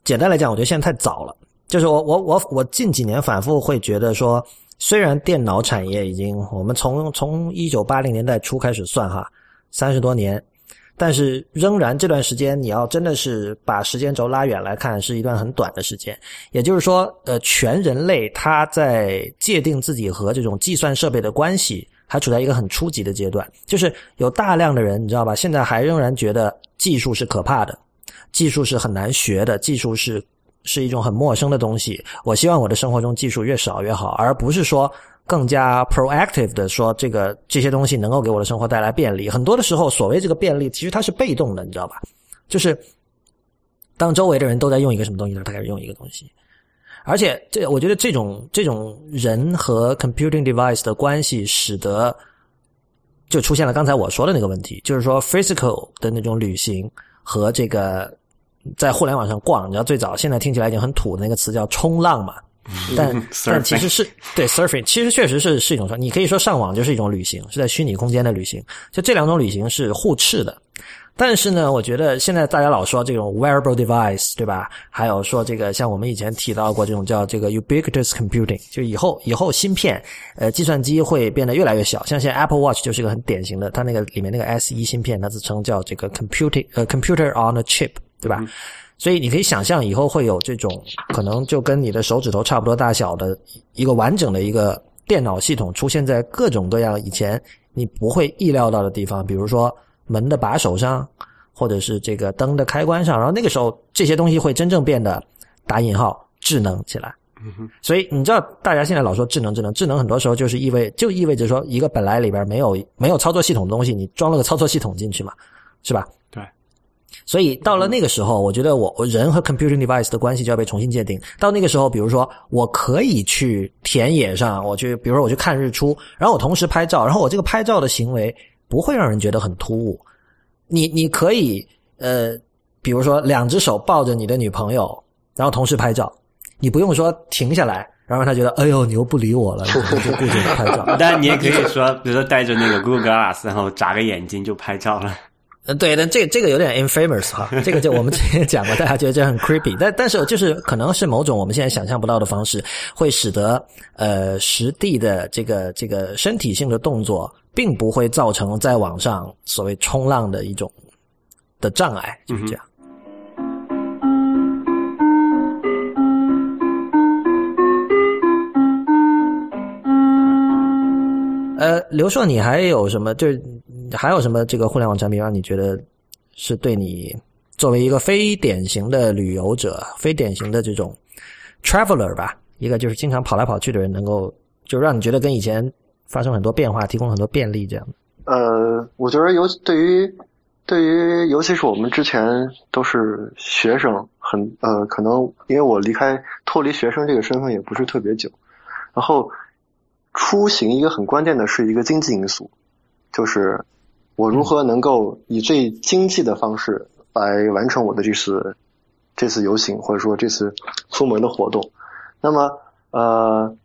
简单来讲，我觉得现在太早了。就是我我我我近几年反复会觉得说。虽然电脑产业已经，我们从从一九八零年代初开始算哈，三十多年，但是仍然这段时间，你要真的是把时间轴拉远来看，是一段很短的时间。也就是说，呃，全人类他在界定自己和这种计算设备的关系，还处在一个很初级的阶段，就是有大量的人，你知道吧？现在还仍然觉得技术是可怕的，技术是很难学的，技术是是一种很陌生的东西。我希望我的生活中技术越少越好，而不是说更加 proactive 的说这个这些东西能够给我的生活带来便利。很多的时候，所谓这个便利，其实它是被动的，你知道吧？就是当周围的人都在用一个什么东西，他开始用一个东西。而且，这我觉得这种这种人和 computing device 的关系，使得就出现了刚才我说的那个问题，就是说 physical 的那种旅行和这个在互联网上逛，你知道最早现在听起来已经很土的那个词叫冲浪嘛，但 但其实是对 surfing，其实确实是是一种说，你可以说上网就是一种旅行，是在虚拟空间的旅行，就这两种旅行是互斥的。但是呢，我觉得现在大家老说这种 wearable device，对吧？还有说这个像我们以前提到过这种叫这个 ubiquitous computing，就以后以后芯片，呃，计算机会变得越来越小。像现在 Apple Watch 就是一个很典型的，它那个里面那个 S 一芯片，它自称叫这个 computing，呃，computer on a chip，对吧？所以你可以想象以后会有这种可能就跟你的手指头差不多大小的一个完整的一个电脑系统出现在各种各样以前你不会意料到的地方，比如说。门的把手上，或者是这个灯的开关上，然后那个时候这些东西会真正变得打引号智能起来。所以你知道，大家现在老说智能智能智能，很多时候就是意味就意味着说，一个本来里边没有没有操作系统的东西，你装了个操作系统进去嘛，是吧？对。所以到了那个时候，我觉得我我人和 computing device 的关系就要被重新界定。到那个时候，比如说我可以去田野上，我去，比如说我去看日出，然后我同时拍照，然后我这个拍照的行为。不会让人觉得很突兀，你你可以呃，比如说两只手抱着你的女朋友，然后同时拍照，你不用说停下来，然后他觉得哎呦你又不理我了，就顾着拍照。但你也可以说，比如说戴着那个 Google Glass，然后眨个眼睛就拍照了。呃，对，但这这个有点 infamous 哈，这个就我们之前讲过，大家觉得这很 creepy，但但是就是可能是某种我们现在想象不到的方式，会使得呃实地的这个这个身体性的动作。并不会造成在网上所谓冲浪的一种的障碍，就是这样。呃，刘硕，你还有什么？就是还有什么这个互联网产品让你觉得是对你作为一个非典型的旅游者、非典型的这种 traveler 吧，一个就是经常跑来跑去的人，能够就让你觉得跟以前。发生很多变化，提供很多便利，这样。呃，我觉得尤对于对于尤其是我们之前都是学生，很呃，可能因为我离开脱离学生这个身份也不是特别久，然后出行一个很关键的是一个经济因素，就是我如何能够以最经济的方式来完成我的这次这次游行，或者说这次出门的活动。那么呃，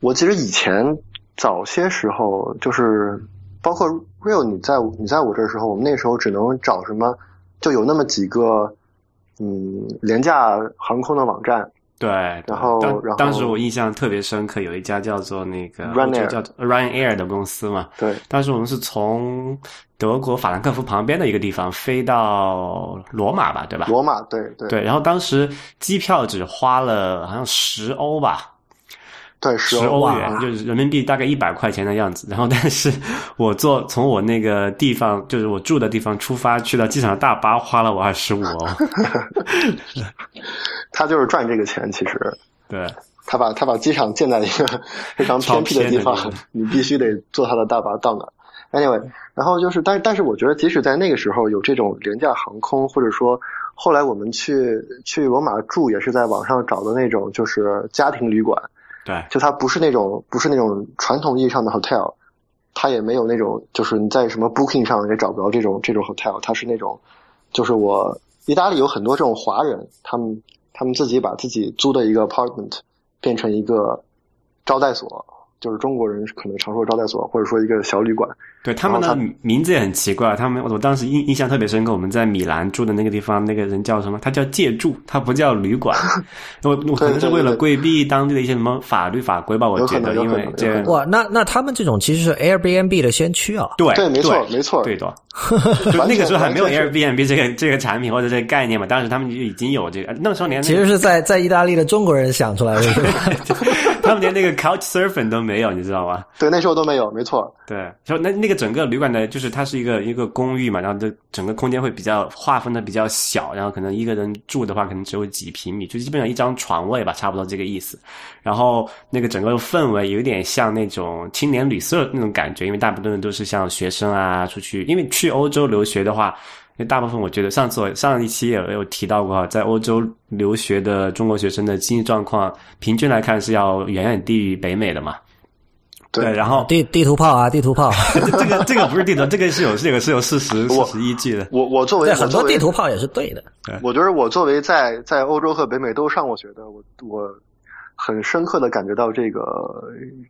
我其实以前。早些时候就是，包括 real 你在你在我这时候，我们那时候只能找什么，就有那么几个，嗯，廉价航空的网站。对，然后然后当时我印象特别深刻，有一家叫做那个 Ryanair 叫 Ryanair 的公司嘛。对，当时我们是从德国法兰克福旁边的一个地方飞到罗马吧，对吧？罗马，对对。对，然后当时机票只花了好像十欧吧。对，十欧元就是人民币大概一百块钱的样子。然后，但是 我坐从我那个地方，就是我住的地方出发去到机场的大巴，花了我二十五欧。他就是赚这个钱，其实。对。他把他把机场建在一个非常偏僻的地方，你必须得坐他的大巴到哪。Anyway，然后就是，但但是我觉得，即使在那个时候有这种廉价航空，或者说后来我们去去罗马住，也是在网上找的那种，就是家庭旅馆。对，就它不是那种不是那种传统意义上的 hotel，它也没有那种就是你在什么 booking 上也找不着这种这种 hotel，它是那种，就是我意大利有很多这种华人，他们他们自己把自己租的一个 apartment 变成一个招待所。就是中国人可能常说招待所，或者说一个小旅馆。对他们的名字也很奇怪。他们我当时印印象特别深刻。我们在米兰住的那个地方，那个人叫什么？他叫借住，他不叫旅馆。我我可能是为了规避当地的一些什么法律法规吧？我觉得，因为这哇，那那他们这种其实是 Airbnb 的先驱啊。对对，没错没错，对的。那个时候还没有 Airbnb 这个这个产品或者这个概念嘛？当时他们就已经有这个。那时候年其实是在在意大利的中国人想出来的。他们连那个 Couch Surfing 都没有，你知道吗？对，那时候都没有，没错。对，就那那个整个旅馆的，就是它是一个一个公寓嘛，然后这整个空间会比较划分的比较小，然后可能一个人住的话，可能只有几平米，就基本上一张床位吧，差不多这个意思。然后那个整个氛围有点像那种青年旅社那种感觉，因为大部分人都是像学生啊出去，因为去欧洲留学的话。因为大部分我觉得，上次我上一期也有提到过，在欧洲留学的中国学生的经济状况，平均来看是要远远低于北美的嘛。对，然后地地图炮啊，地图炮，这个这个不是地图，这个是有这个是有事实事实依据的。我我作为很多地图炮也是对的。我觉得我作为在在欧洲和北美都上过学的，我我很深刻的感觉到这个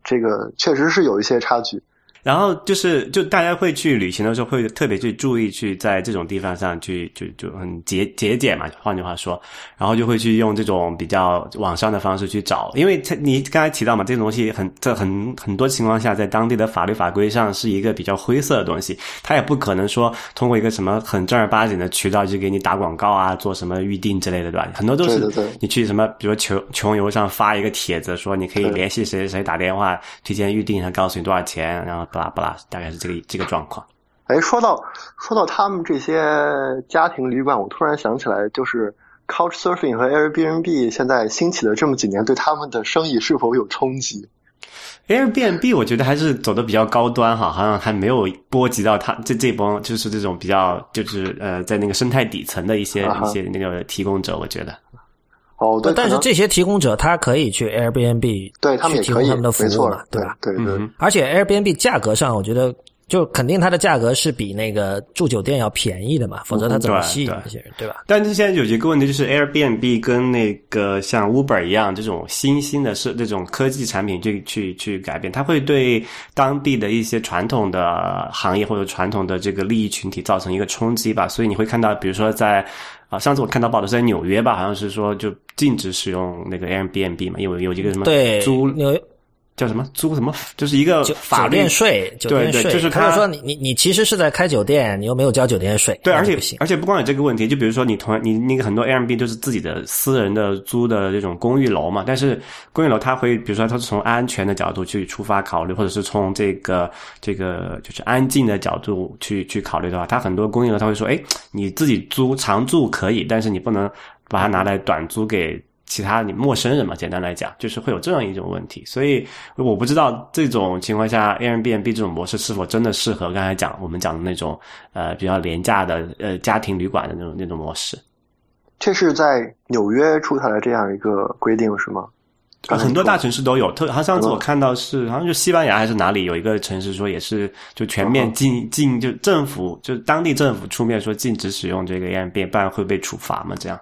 这个确实是有一些差距。然后就是，就大家会去旅行的时候，会特别去注意去在这种地方上去，就就很节节俭嘛。换句话说，然后就会去用这种比较网上的方式去找，因为你刚才提到嘛，这种东西很在很很多情况下，在当地的法律法规上是一个比较灰色的东西，他也不可能说通过一个什么很正儿八经的渠道就给你打广告啊，做什么预定之类的，对吧？很多都是你去什么，比如穷穷游上发一个帖子，说你可以联系谁谁谁打电话提前预定，他告诉你多少钱，然后。巴拉巴拉，大概是这个这个状况。哎，说到说到他们这些家庭旅馆，我突然想起来，就是 Couch Surfing 和 Airbnb 现在兴起了这么几年，对他们的生意是否有冲击？Airbnb 我觉得还是走的比较高端哈，好像还没有波及到他这这帮就是这种比较就是呃在那个生态底层的一些一些那个提供者，我觉得。哦，对，但是这些提供者他可以去 Airbnb，对他们也提供他们的服务了，对吧？对对。而且 Airbnb 价格上，我觉得就肯定它的价格是比那个住酒店要便宜的嘛，否则它怎么吸引这些人，对吧？但是现在有一个问题，就是 Airbnb 跟那个像 Uber 一样，这种新兴的是这种科技产品去去去改变，它会对当地的一些传统的行业或者传统的这个利益群体造成一个冲击吧。所以你会看到，比如说在。啊，上次我看到报道是在纽约吧，好像是说就禁止使用那个 Airbnb 嘛，因为有一个什么租纽约。叫什么租什么？就是一个法律税，酒店税。就是他说你你你其实是在开酒店，你又没有交酒店税。对，而且而且不光有这个问题，就比如说你同你那个很多 Airbnb 都是自己的私人的租的这种公寓楼嘛，但是公寓楼它会比如说它是从安全的角度去出发考虑，或者是从这个这个就是安静的角度去去考虑的话，它很多公寓楼它会说，哎，你自己租长住可以，但是你不能把它拿来短租给。其他你陌生人嘛，简单来讲，就是会有这样一种问题，所以我不知道这种情况下，Airbnb 这种模式是否真的适合刚才讲我们讲的那种呃比较廉价的呃家庭旅馆的那种那种模式。这是在纽约出台了这样一个规定是吗？很多大城市都有，特好像上次我看到是好像就西班牙还是哪里有一个城市说也是就全面禁禁就政府就当地政府出面说禁止使用这个 Airbnb，不然会被处罚嘛这样。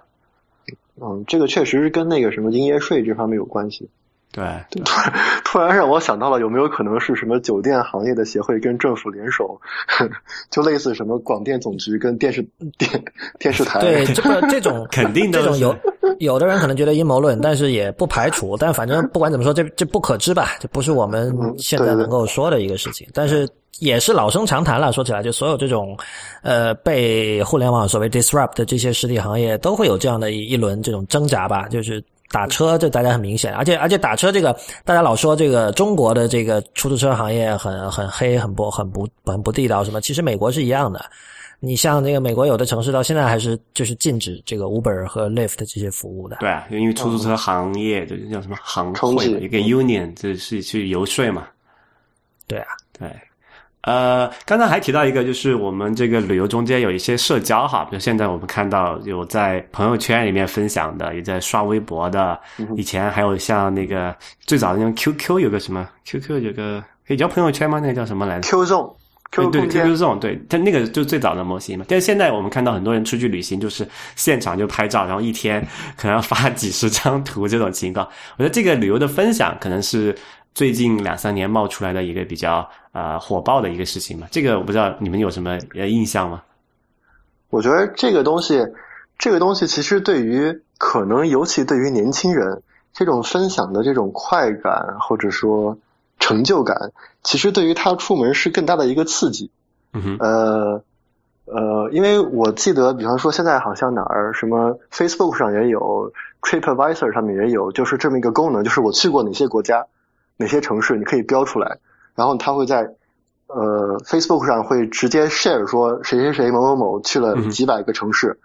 嗯，这个确实是跟那个什么营业税这方面有关系。对，突然突然让我想到了，有没有可能是什么酒店行业的协会跟政府联手，就类似什么广电总局跟电视电电视台？对，这个这种肯定的，这种 有有的人可能觉得阴谋论，但是也不排除。但反正不管怎么说，这这不可知吧？这不是我们现在能够说的一个事情。但是。也是老生常谈了。说起来，就所有这种，呃，被互联网所谓 disrupt 的这些实体行业，都会有这样的一一轮这种挣扎吧。就是打车，这大家很明显，而且而且打车这个，大家老说这个中国的这个出租车行业很很黑，很不很不很不地道什么。其实美国是一样的。你像那个美国有的城市到现在还是就是禁止这个 Uber 和 Lyft 这些服务的。对啊，因为出租车行业这叫什么行会一个 union，这是去游说嘛。对啊，对。呃，刚才还提到一个，就是我们这个旅游中间有一些社交哈，比如现在我们看到有在朋友圈里面分享的，也在刷微博的，以前还有像那个最早的那种 QQ 有个什么 QQ 有个可以叫朋友圈吗？那个叫什么来着？Q Zone，对 QQ Zone，对，它那个就最早的模型嘛。但是现在我们看到很多人出去旅行，就是现场就拍照，然后一天可能要发几十张图这种情况。我觉得这个旅游的分享可能是。最近两三年冒出来的一个比较呃火爆的一个事情嘛，这个我不知道你们有什么呃印象吗？我觉得这个东西，这个东西其实对于可能尤其对于年轻人，这种分享的这种快感或者说成就感，其实对于他出门是更大的一个刺激。嗯哼。呃，呃，因为我记得，比方说现在好像哪儿什么 Facebook 上也有，TripAdvisor 上面也有，就是这么一个功能，就是我去过哪些国家、哪些城市，你可以标出来，然后它会在呃 Facebook 上会直接 share 说谁谁谁某某某去了几百个城市，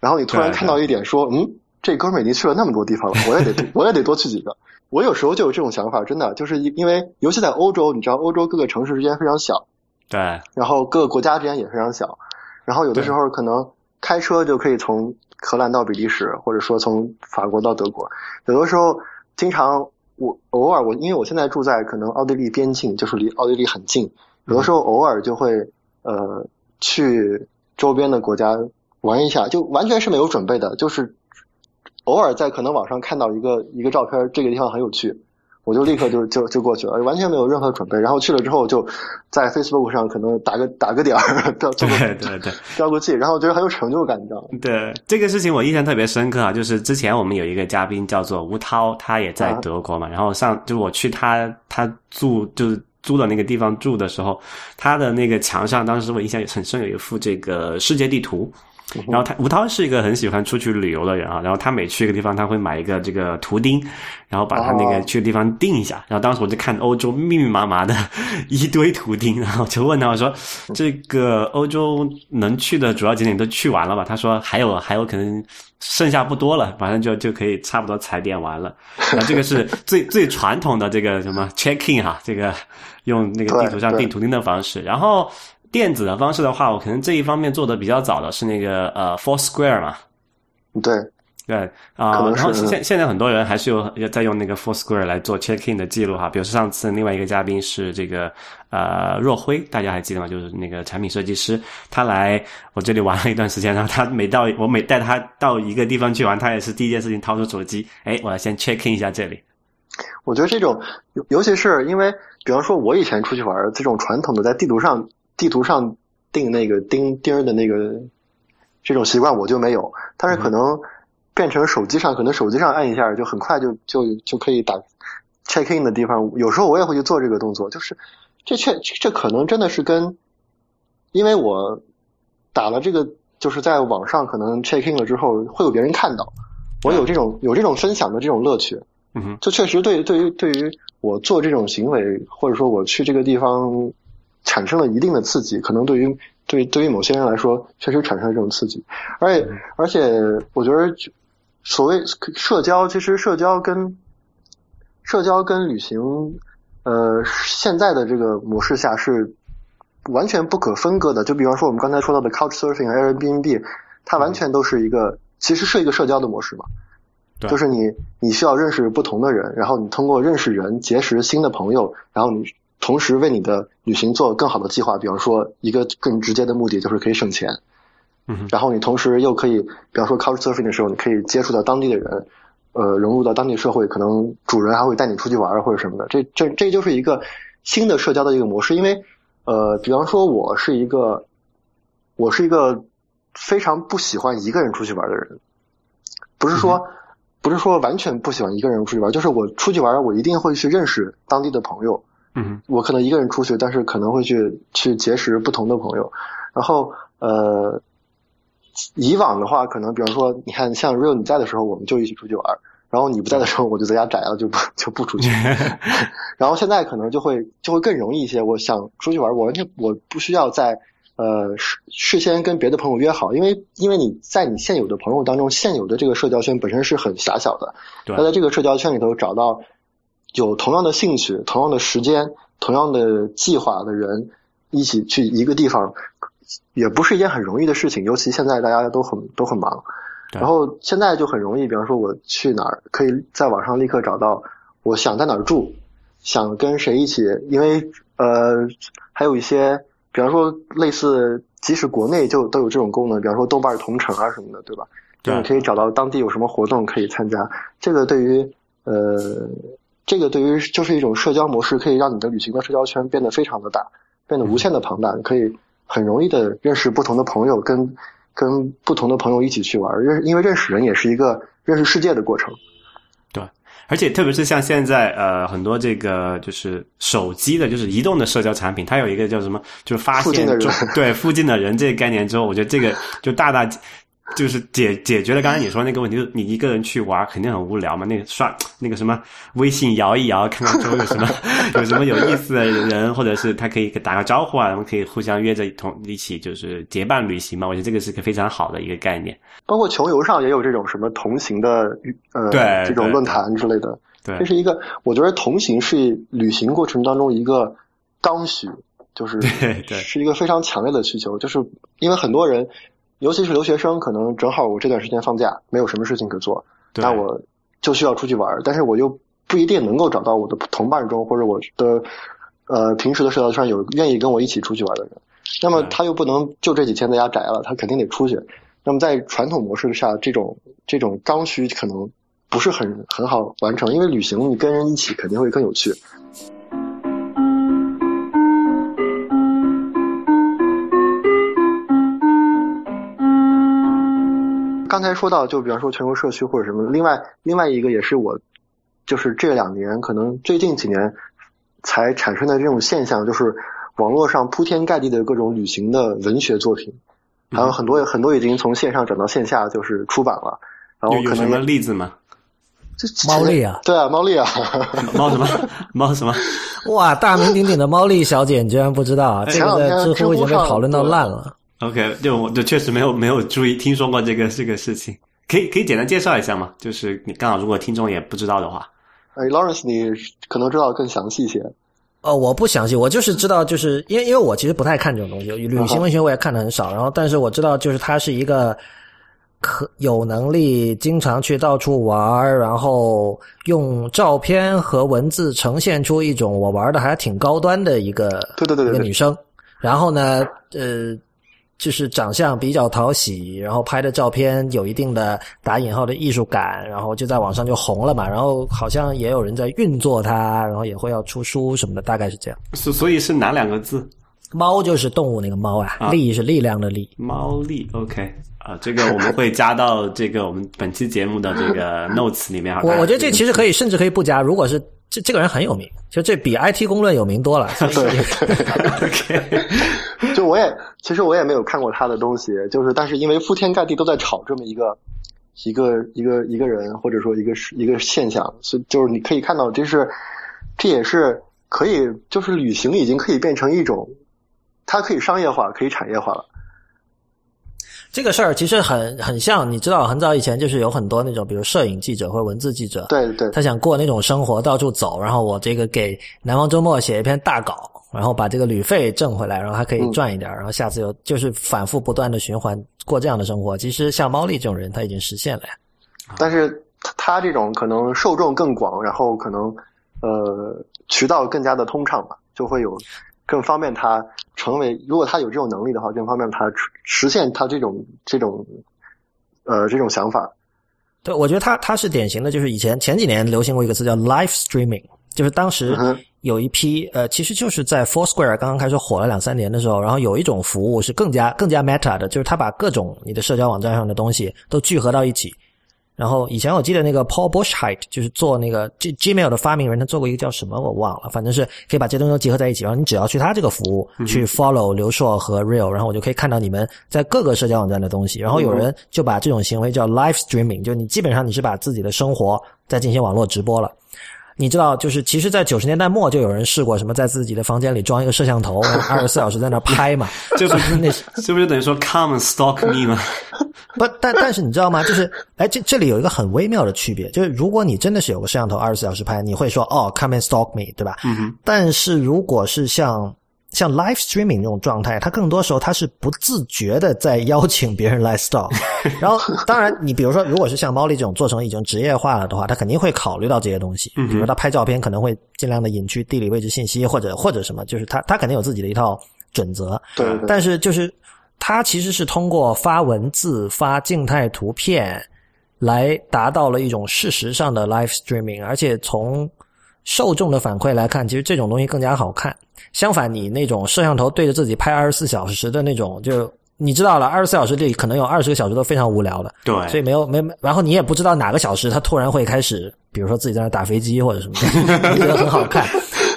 然后你突然看到一点说，嗯，这哥们儿已经去了那么多地方了，我也得我也得多去几个。我有时候就有这种想法，真的就是因为尤其在欧洲，你知道欧洲各个城市之间非常小，对，然后各个国家之间也非常小。然后有的时候可能开车就可以从荷兰到比利时，或者说从法国到德国。有的时候经常我偶尔我因为我现在住在可能奥地利边境，就是离奥地利很近。有的时候偶尔就会呃去周边的国家玩一下，就完全是没有准备的，就是偶尔在可能网上看到一个一个照片，这个地方很有趣。我就立刻就就就过去了，完全没有任何准备。然后去了之后，就在 Facebook 上可能打个打个点儿，对对对，标个记，然后觉得很有成就感，你知道吗？对这个事情我印象特别深刻啊，就是之前我们有一个嘉宾叫做吴涛，他也在德国嘛。然后上就我去他他住就是租的那个地方住的时候，他的那个墙上当时我印象很深，有一幅这个世界地图。然后他吴涛是一个很喜欢出去旅游的人啊，然后他每去一个地方，他会买一个这个图钉，然后把他那个去的地方钉一下。然后当时我就看欧洲密密麻麻的一堆图钉，然后就问他我说：“这个欧洲能去的主要景点都去完了吧？”他说：“还有还有可能剩下不多了，反正就就可以差不多踩点完了。”那这个是最最传统的这个什么 check in 哈，这个用那个地图上钉图钉的方式，然后。电子的方式的话，我可能这一方面做的比较早的是那个呃，Four Square 嘛。对对啊，然后现现在很多人还是有在用那个 Four Square 来做 check in 的记录哈。比如说上次另外一个嘉宾是这个呃若辉，大家还记得吗？就是那个产品设计师，他来我这里玩了一段时间，然后他每到我每带他到一个地方去玩，他也是第一件事情掏出手机，哎，我要先 check in 一下这里。我觉得这种尤尤其是因为，比方说我以前出去玩，这种传统的在地图上。地图上钉那个钉钉的那个这种习惯我就没有，但是可能变成手机上，可能手机上按一下就很快就就就可以打 check in 的地方。有时候我也会去做这个动作，就是这确这可能真的是跟因为我打了这个，就是在网上可能 check in 了之后会有别人看到，我有这种有这种分享的这种乐趣。嗯哼，就确实对对于对于我做这种行为，或者说我去这个地方。产生了一定的刺激，可能对于对对于某些人来说，确实产生了这种刺激。而且而且，我觉得所谓社交，其实社交跟社交跟旅行，呃，现在的这个模式下是完全不可分割的。就比方说，我们刚才说到的 Couchsurfing、Airbnb，它完全都是一个，其实是一个社交的模式嘛。就是你你需要认识不同的人，然后你通过认识人结识新的朋友，然后你。同时为你的旅行做更好的计划，比方说一个更直接的目的就是可以省钱，嗯，然后你同时又可以，比方说 Couchsurfing 的时候，你可以接触到当地的人，呃，融入到当地社会，可能主人还会带你出去玩或者什么的，这这这就是一个新的社交的一个模式。因为呃，比方说我是一个我是一个非常不喜欢一个人出去玩的人，不是说不是说完全不喜欢一个人出去玩，就是我出去玩，我一定会去认识当地的朋友。嗯，我可能一个人出去，但是可能会去去结识不同的朋友。然后呃，以往的话，可能比方说，你看像 Real 你在的时候，我们就一起出去玩；然后你不在的时候，我就在家宅了，就不就不出去。然后现在可能就会就会更容易一些。我想出去玩，我完全我不需要在呃事事先跟别的朋友约好，因为因为你在你现有的朋友当中，现有的这个社交圈本身是很狭小的。要在这个社交圈里头找到。有同样的兴趣、同样的时间、同样的计划的人，一起去一个地方，也不是一件很容易的事情。尤其现在大家都很都很忙，然后现在就很容易。比方说，我去哪儿，可以在网上立刻找到我想在哪儿住，想跟谁一起。因为呃，还有一些，比方说类似，即使国内就都有这种功能，比方说豆瓣同城啊什么的，对吧？对，你可以找到当地有什么活动可以参加。这个对于呃。这个对于就是一种社交模式，可以让你的旅行的社交圈变得非常的大，变得无限的庞大，你可以很容易的认识不同的朋友，跟跟不同的朋友一起去玩，认因为认识人也是一个认识世界的过程。对，而且特别是像现在呃很多这个就是手机的，就是移动的社交产品，它有一个叫什么，就是发现中对附近的人这个概念之后，我觉得这个就大大。就是解解决了刚才你说那个问题，就是你一个人去玩肯定很无聊嘛。那个刷那个什么微信摇一摇，看看周围有什么 有什么有意思的人，或者是他可以打个招呼啊，我们可以互相约着同一起就是结伴旅行嘛。我觉得这个是个非常好的一个概念。包括穷游上也有这种什么同行的呃对这种论坛之类的。对，这是一个我觉得同行是旅行过程当中一个刚需，就是对对，是一个非常强烈的需求，就是因为很多人。尤其是留学生，可能正好我这段时间放假，没有什么事情可做，那我就需要出去玩，但是我又不一定能够找到我的同伴中或者我的呃平时的社交圈有愿意跟我一起出去玩的人，那么他又不能就这几天在家宅了，他肯定得出去。那么在传统模式下，这种这种刚需可能不是很很好完成，因为旅行你跟人一起肯定会更有趣。刚才说到，就比方说全国社区或者什么，另外另外一个也是我，就是这两年可能最近几年才产生的这种现象，就是网络上铺天盖地的各种旅行的文学作品，还有很多很多已经从线上转到线下，就是出版了。然后有什么例子吗？猫丽啊，对啊，猫丽啊，猫什么猫什么？哇，大名鼎鼎的猫丽小姐，你居然不知道啊？这个在知乎已经被讨论到烂了。OK，就我就确实没有没有注意听说过这个这个事情，可以可以简单介绍一下吗？就是你刚好如果听众也不知道的话，哎，Lawrence，你可能知道更详细一些。哦，我不详细，我就是知道，就是因为因为我其实不太看这种东西，旅行文学我也看的很少。然后，但是我知道，就是他是一个可有能力经常去到处玩，然后用照片和文字呈现出一种我玩的还挺高端的一个对对对一个女生。然后呢，呃。就是长相比较讨喜，然后拍的照片有一定的打引号的艺术感，然后就在网上就红了嘛。然后好像也有人在运作它，然后也会要出书什么的，大概是这样。所所以是哪两个字？猫就是动物那个猫啊，力是力量的力。猫力，OK 啊，这个我们会加到这个我们本期节目的这个 notes 里面。我我觉得这其实可以，甚至可以不加。如果是这这个人很有名，就这比 IT 公论有名多了。对，OK。就我也，其实我也没有看过他的东西，就是，但是因为铺天盖地都在炒这么一个，一个一个一个人，或者说一个一个现象，所以就是你可以看到，这是，这也是可以，就是旅行已经可以变成一种，它可以商业化，可以产业化了。这个事儿其实很很像，你知道，很早以前就是有很多那种，比如摄影记者或者文字记者，对对，他想过那种生活，到处走，然后我这个给南方周末写一篇大稿。然后把这个旅费挣回来，然后还可以赚一点，然后下次又就是反复不断的循环过这样的生活。其实像猫力这种人，他已经实现了呀。但是他这种可能受众更广，然后可能呃渠道更加的通畅吧，就会有更方便他成为。如果他有这种能力的话，更方便他实现他这种这种呃这种想法。对，我觉得他他是典型的，就是以前前几年流行过一个词叫 live streaming，就是当时。有一批呃，其实就是在 Foursquare 刚刚开始火了两三年的时候，然后有一种服务是更加更加 meta 的，就是他把各种你的社交网站上的东西都聚合到一起。然后以前我记得那个 Paul Bushheit 就是做那个 G Gmail 的发明人，他做过一个叫什么我忘了，反正是可以把这些东西都结合在一起。然后你只要去他这个服务去 follow 刘硕和 Real，然后我就可以看到你们在各个社交网站的东西。然后有人就把这种行为叫 live streaming，就你基本上你是把自己的生活在进行网络直播了。你知道，就是其实，在九十年代末就有人试过什么，在自己的房间里装一个摄像头，二十四小时在那拍嘛，就不是那，这不就等于说 come and stalk me 吗？不，但但是你知道吗？就是，哎，这这里有一个很微妙的区别，就是如果你真的是有个摄像头二十四小时拍，你会说哦，come and stalk me，对吧？嗯但是如果是像。像 live streaming 这种状态，它更多时候它是不自觉的在邀请别人来 stop。然后，当然，你比如说，如果是像猫丽这种做成已经职业化了的话，他肯定会考虑到这些东西。比如他拍照片可能会尽量的隐去地理位置信息，或者或者什么，就是他他肯定有自己的一套准则。对。但是就是他其实是通过发文字、发静态图片来达到了一种事实上的 live streaming，而且从受众的反馈来看，其实这种东西更加好看。相反，你那种摄像头对着自己拍二十四小时的那种，就你知道了，二十四小时里可能有二十个小时都非常无聊的，对，所以没有没，然后你也不知道哪个小时他突然会开始，比如说自己在那打飞机或者什么，觉得很好看。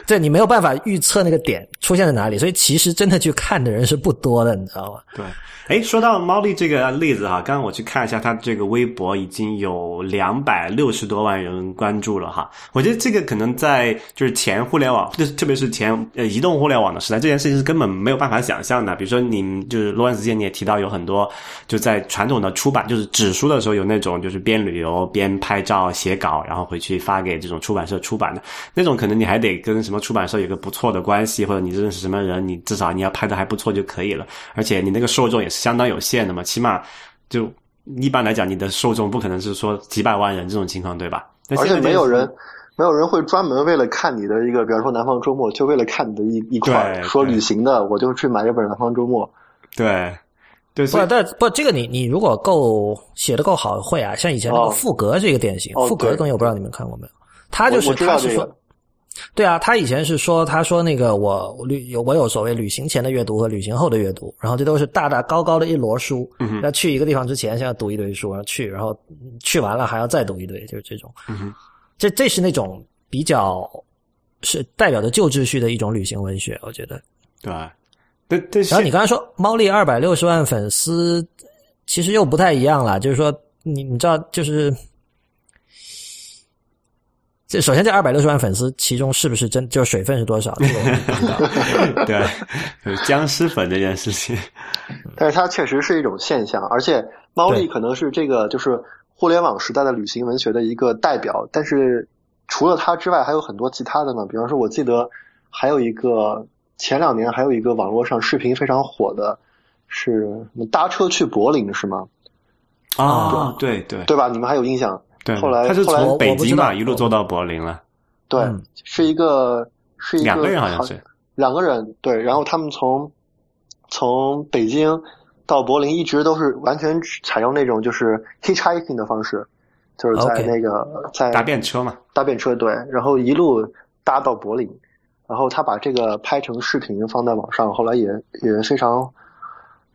对你没有办法预测那个点出现在哪里，所以其实真的去看的人是不多的，你知道吗？对。哎，说到猫丽这个例子哈，刚刚我去看一下，他这个微博已经有两百六十多万人关注了哈。我觉得这个可能在就是前互联网，就是特别是前呃移动互联网的时代，这件事情是根本没有办法想象的。比如说，你就是罗恩斯健你也提到有很多就在传统的出版就是纸书的时候，有那种就是边旅游边拍照写稿，然后回去发给这种出版社出版的那种，可能你还得跟什么出版社有个不错的关系，或者你认识什么人，你至少你要拍的还不错就可以了。而且你那个受众也是。相当有限的嘛，起码就一般来讲，你的受众不可能是说几百万人这种情况，对吧？而且没有人，没有人会专门为了看你的一个，比方说《南方周末》，就为了看你的一一块说旅行的，我就去买一本《南方周末》。对，对，不，但不，这个你你如果够写的够好，会啊。像以前那个富格是一个典型，富格的东西我不知道你们看过没有？他就是他是说。对啊，他以前是说，他说那个我旅有我有所谓旅行前的阅读和旅行后的阅读，然后这都是大大高高的一摞书。那去一个地方之前，先要读一堆书，然后去，然后去完了还要再读一堆，就是这种。这这是那种比较是代表的旧秩序的一种旅行文学，我觉得。对，对对。然后你刚才说猫力二百六十万粉丝，其实又不太一样了，就是说你你知道就是。这首先，这二百六十万粉丝，其中是不是真就是水分是多少？对，僵尸粉这件事情，但是它确实是一种现象，而且猫力可能是这个就是互联网时代的旅行文学的一个代表。但是除了它之外，还有很多其他的呢。比方说，我记得还有一个前两年还有一个网络上视频非常火的，是搭车去柏林是吗？啊，对对对吧？你们还有印象？对，后来他是从北京吧一路坐到柏林了。对，是一个是一个两个人好像是两个人对，然后他们从从北京到柏林一直都是完全采用那种就是 hitchhiking 的方式，就是在那个在搭便车嘛，搭便车对，然后一路搭到柏林，然后他把这个拍成视频放在网上，后来也也非常，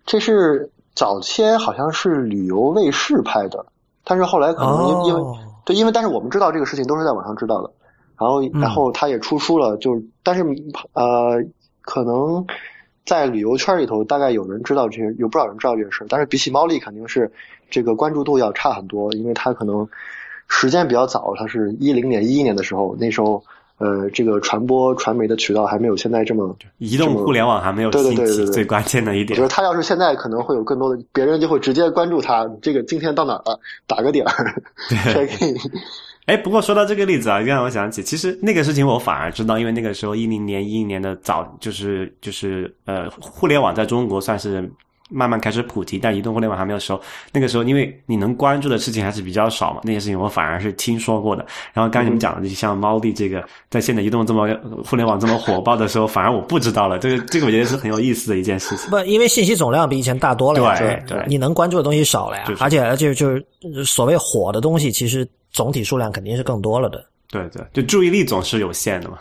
这是早期好像是旅游卫视拍的。但是后来可能因因为对，因为但是我们知道这个事情都是在网上知道的，然后然后他也出书了，就但是呃，可能在旅游圈里头大概有人知道这些，有不少人知道这个事但是比起猫力肯定是这个关注度要差很多，因为他可能时间比较早，他是一零年一一年的时候，那时候。呃，这个传播传媒的渠道还没有现在这么，移动互联网还没有兴起，最关键的一点。就是他要是现在可能会有更多的，别人就会直接关注他。这个今天到哪了？打个点儿。对。哎，不过说到这个例子啊，让我想起，其实那个事情我反而知道，因为那个时候一零年、一一年的早，就是就是呃，互联网在中国算是。慢慢开始普及，但移动互联网还没有时候，那个时候因为你能关注的事情还是比较少嘛，那些事情我反而是听说过的。然后刚才你们讲的，就像猫弟这个，在现在移动这么互联网这么火爆的时候，反而我不知道了。这个这个我觉得是很有意思的一件事情。不，因为信息总量比以前大多了，对对，你能关注的东西少了呀。而且而且就是所谓火的东西，其实总体数量肯定是更多了的。对对，就注意力总是有限的嘛。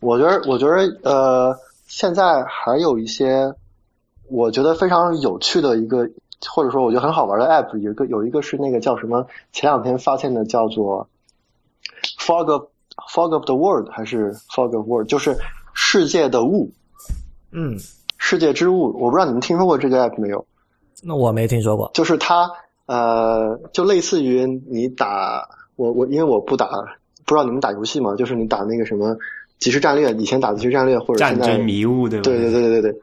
我觉得，我觉得，呃，现在还有一些。我觉得非常有趣的一个，或者说我觉得很好玩的 app，有一个有一个是那个叫什么？前两天发现的叫做 fog of fog of the world 还是 fog of world，就是世界的雾。嗯，世界之雾，我不知道你们听说过这个 app 没有？那我没听说过。就是它呃，就类似于你打我我因为我不打，不知道你们打游戏吗？就是你打那个什么即时战略，以前打即时战略或者战争迷雾对吧？对对对对对对。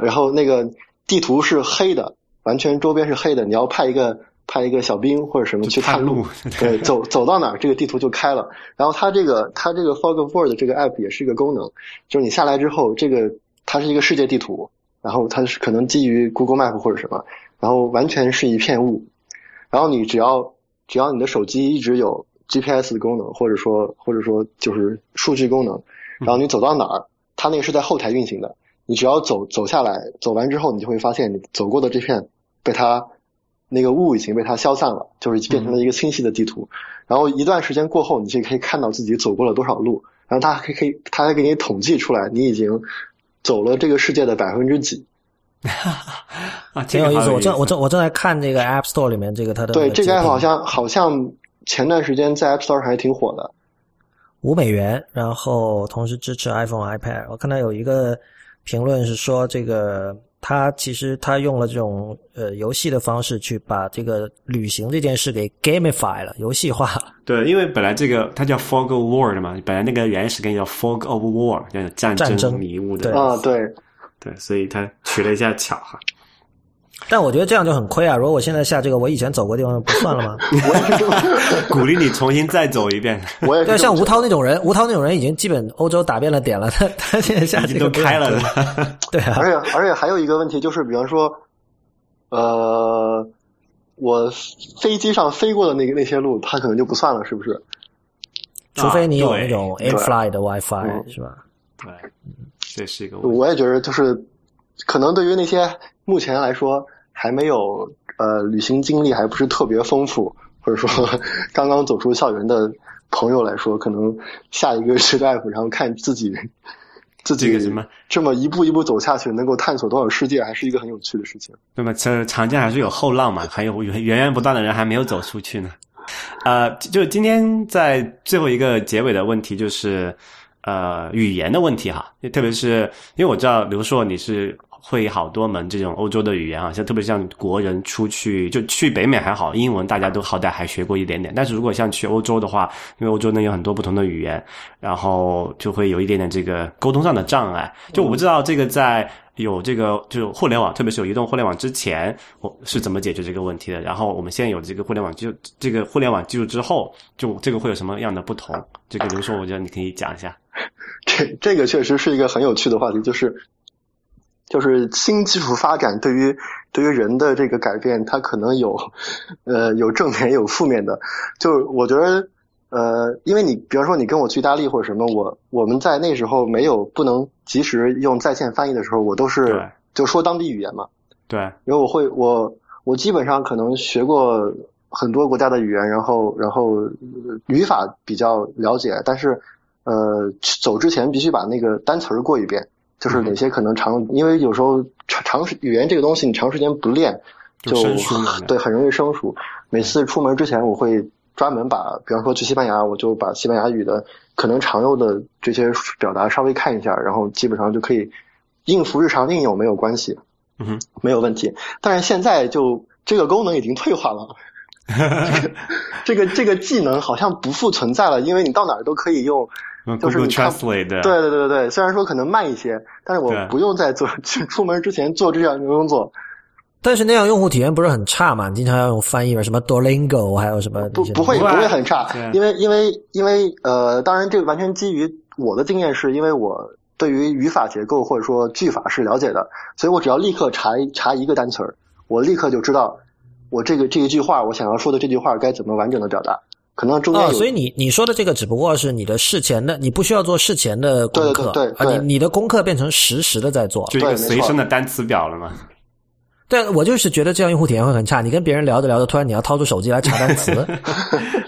然后那个地图是黑的，完全周边是黑的。你要派一个派一个小兵或者什么去探路，对，走走到哪儿这个地图就开了。然后它这个它这个 Fog of World 这个 app 也是一个功能，就是你下来之后，这个它是一个世界地图，然后它是可能基于 Google Map 或者什么，然后完全是一片雾。然后你只要只要你的手机一直有 GPS 的功能，或者说或者说就是数据功能，然后你走到哪儿，它那个是在后台运行的。你只要走走下来，走完之后，你就会发现你走过的这片被它那个雾已经被它消散了，就是变成了一个清晰的地图。然后一段时间过后，你就可以看到自己走过了多少路，然后它还可以，它还给你统计出来你已经走了这个世界的百分之几。啊，挺有意思。我正我正正我正在看这个 App Store 里面这个它的对这个 app 好像像好像前段时间在 App Store 还挺火的。五美元，然后同时支持 iPhone、iPad。我看到有一个评论是说，这个他其实他用了这种呃游戏的方式去把这个旅行这件事给 gamify 了，游戏化了。对，因为本来这个它叫 Fog of War 的嘛，本来那个原始梗叫 Fog of War，叫战战争迷雾的，对啊，对，对，所以他取了一下巧哈。但我觉得这样就很亏啊！如果我现在下这个，我以前走过的地方不算了吗？我也是，鼓励你重新再走一遍，对，我也对像吴涛那种人，吴涛那种人已经基本欧洲打遍了点了，他 他现在下已经都开了走的。对啊而，且而且还有一个问题就是，比方说，呃，我飞机上飞过的那个那些路，它可能就不算了，是不是？除非你有那种 AirFly 的 WiFi 嗯是吧？对，这是一个问题。我也觉得，就是可能对于那些目前来说还没有呃旅行经历还不是特别丰富，或者说 刚刚走出校园的朋友来说，可能下一个是 app，然后看自己自己这个什么这么一步一步走下去，能够探索多少世界，还是一个很有趣的事情。那么这长江还是有后浪嘛，还有源源不断的人还没有走出去呢。呃，就今天在最后一个结尾的问题就是，呃，语言的问题哈，特别是因为我知道刘硕你是会好多门这种欧洲的语言啊，像特别像国人出去就去北美还好，英文大家都好歹还学过一点点，但是如果像去欧洲的话，因为欧洲呢有很多不同的语言，然后就会有一点点这个沟通上的障碍。就我不知道这个在有这个就是互联网，特别是有移动互联网之前，我是怎么解决这个问题的？然后我们现在有这个互联网技术，这个互联网技术之后，就这个会有什么样的不同？这个刘硕，我觉得你可以讲一下。这这个确实是一个很有趣的话题，就是就是新技术发展对于对于人的这个改变，它可能有呃有正面也有负面的。就我觉得呃，因为你比方说你跟我去意大利或者什么，我我们在那时候没有不能及时用在线翻译的时候，我都是就说当地语言嘛，对，因为我会我我基本上可能学过很多国家的语言，然后然后呃语法比较了解，但是呃走之前必须把那个单词儿过一遍，就是哪些可能长，因为有时候长长时语言这个东西你长时间不练就 对很容易生疏。每次出门之前我会专门把，比方说去西班牙，我就把西班牙语的可能常用的这些表达稍微看一下，然后基本上就可以应付日常应用没有关系。嗯哼，没有问题。但是现在就这个功能已经退化了，这个这个技能好像不复存在了，因为你到哪儿都可以用。就是你看 Translate 的，对对对对对，虽然说可能慢一些，但是我不用在做去出门之前做这样的工作。但是那样用户体验不是很差嘛？你经常要用翻译嘛，什么 Duolingo，还有什么不不会不不会会很差，因为因为因为呃，当然这个完全基于我的经验，是因为我对于语法结构或者说句法是了解的，所以我只要立刻查一查一个单词儿，我立刻就知道我这个这一句话我想要说的这句话该怎么完整的表达。可能中间有、哦，所以你你说的这个只不过是你的事前的，你不需要做事前的功课啊，对对对对你你的功课变成实时的在做。就一个随身的单词表了嘛。对，我就是觉得这样用户体验会很差。你跟别人聊着聊着，突然你要掏出手机来查单词，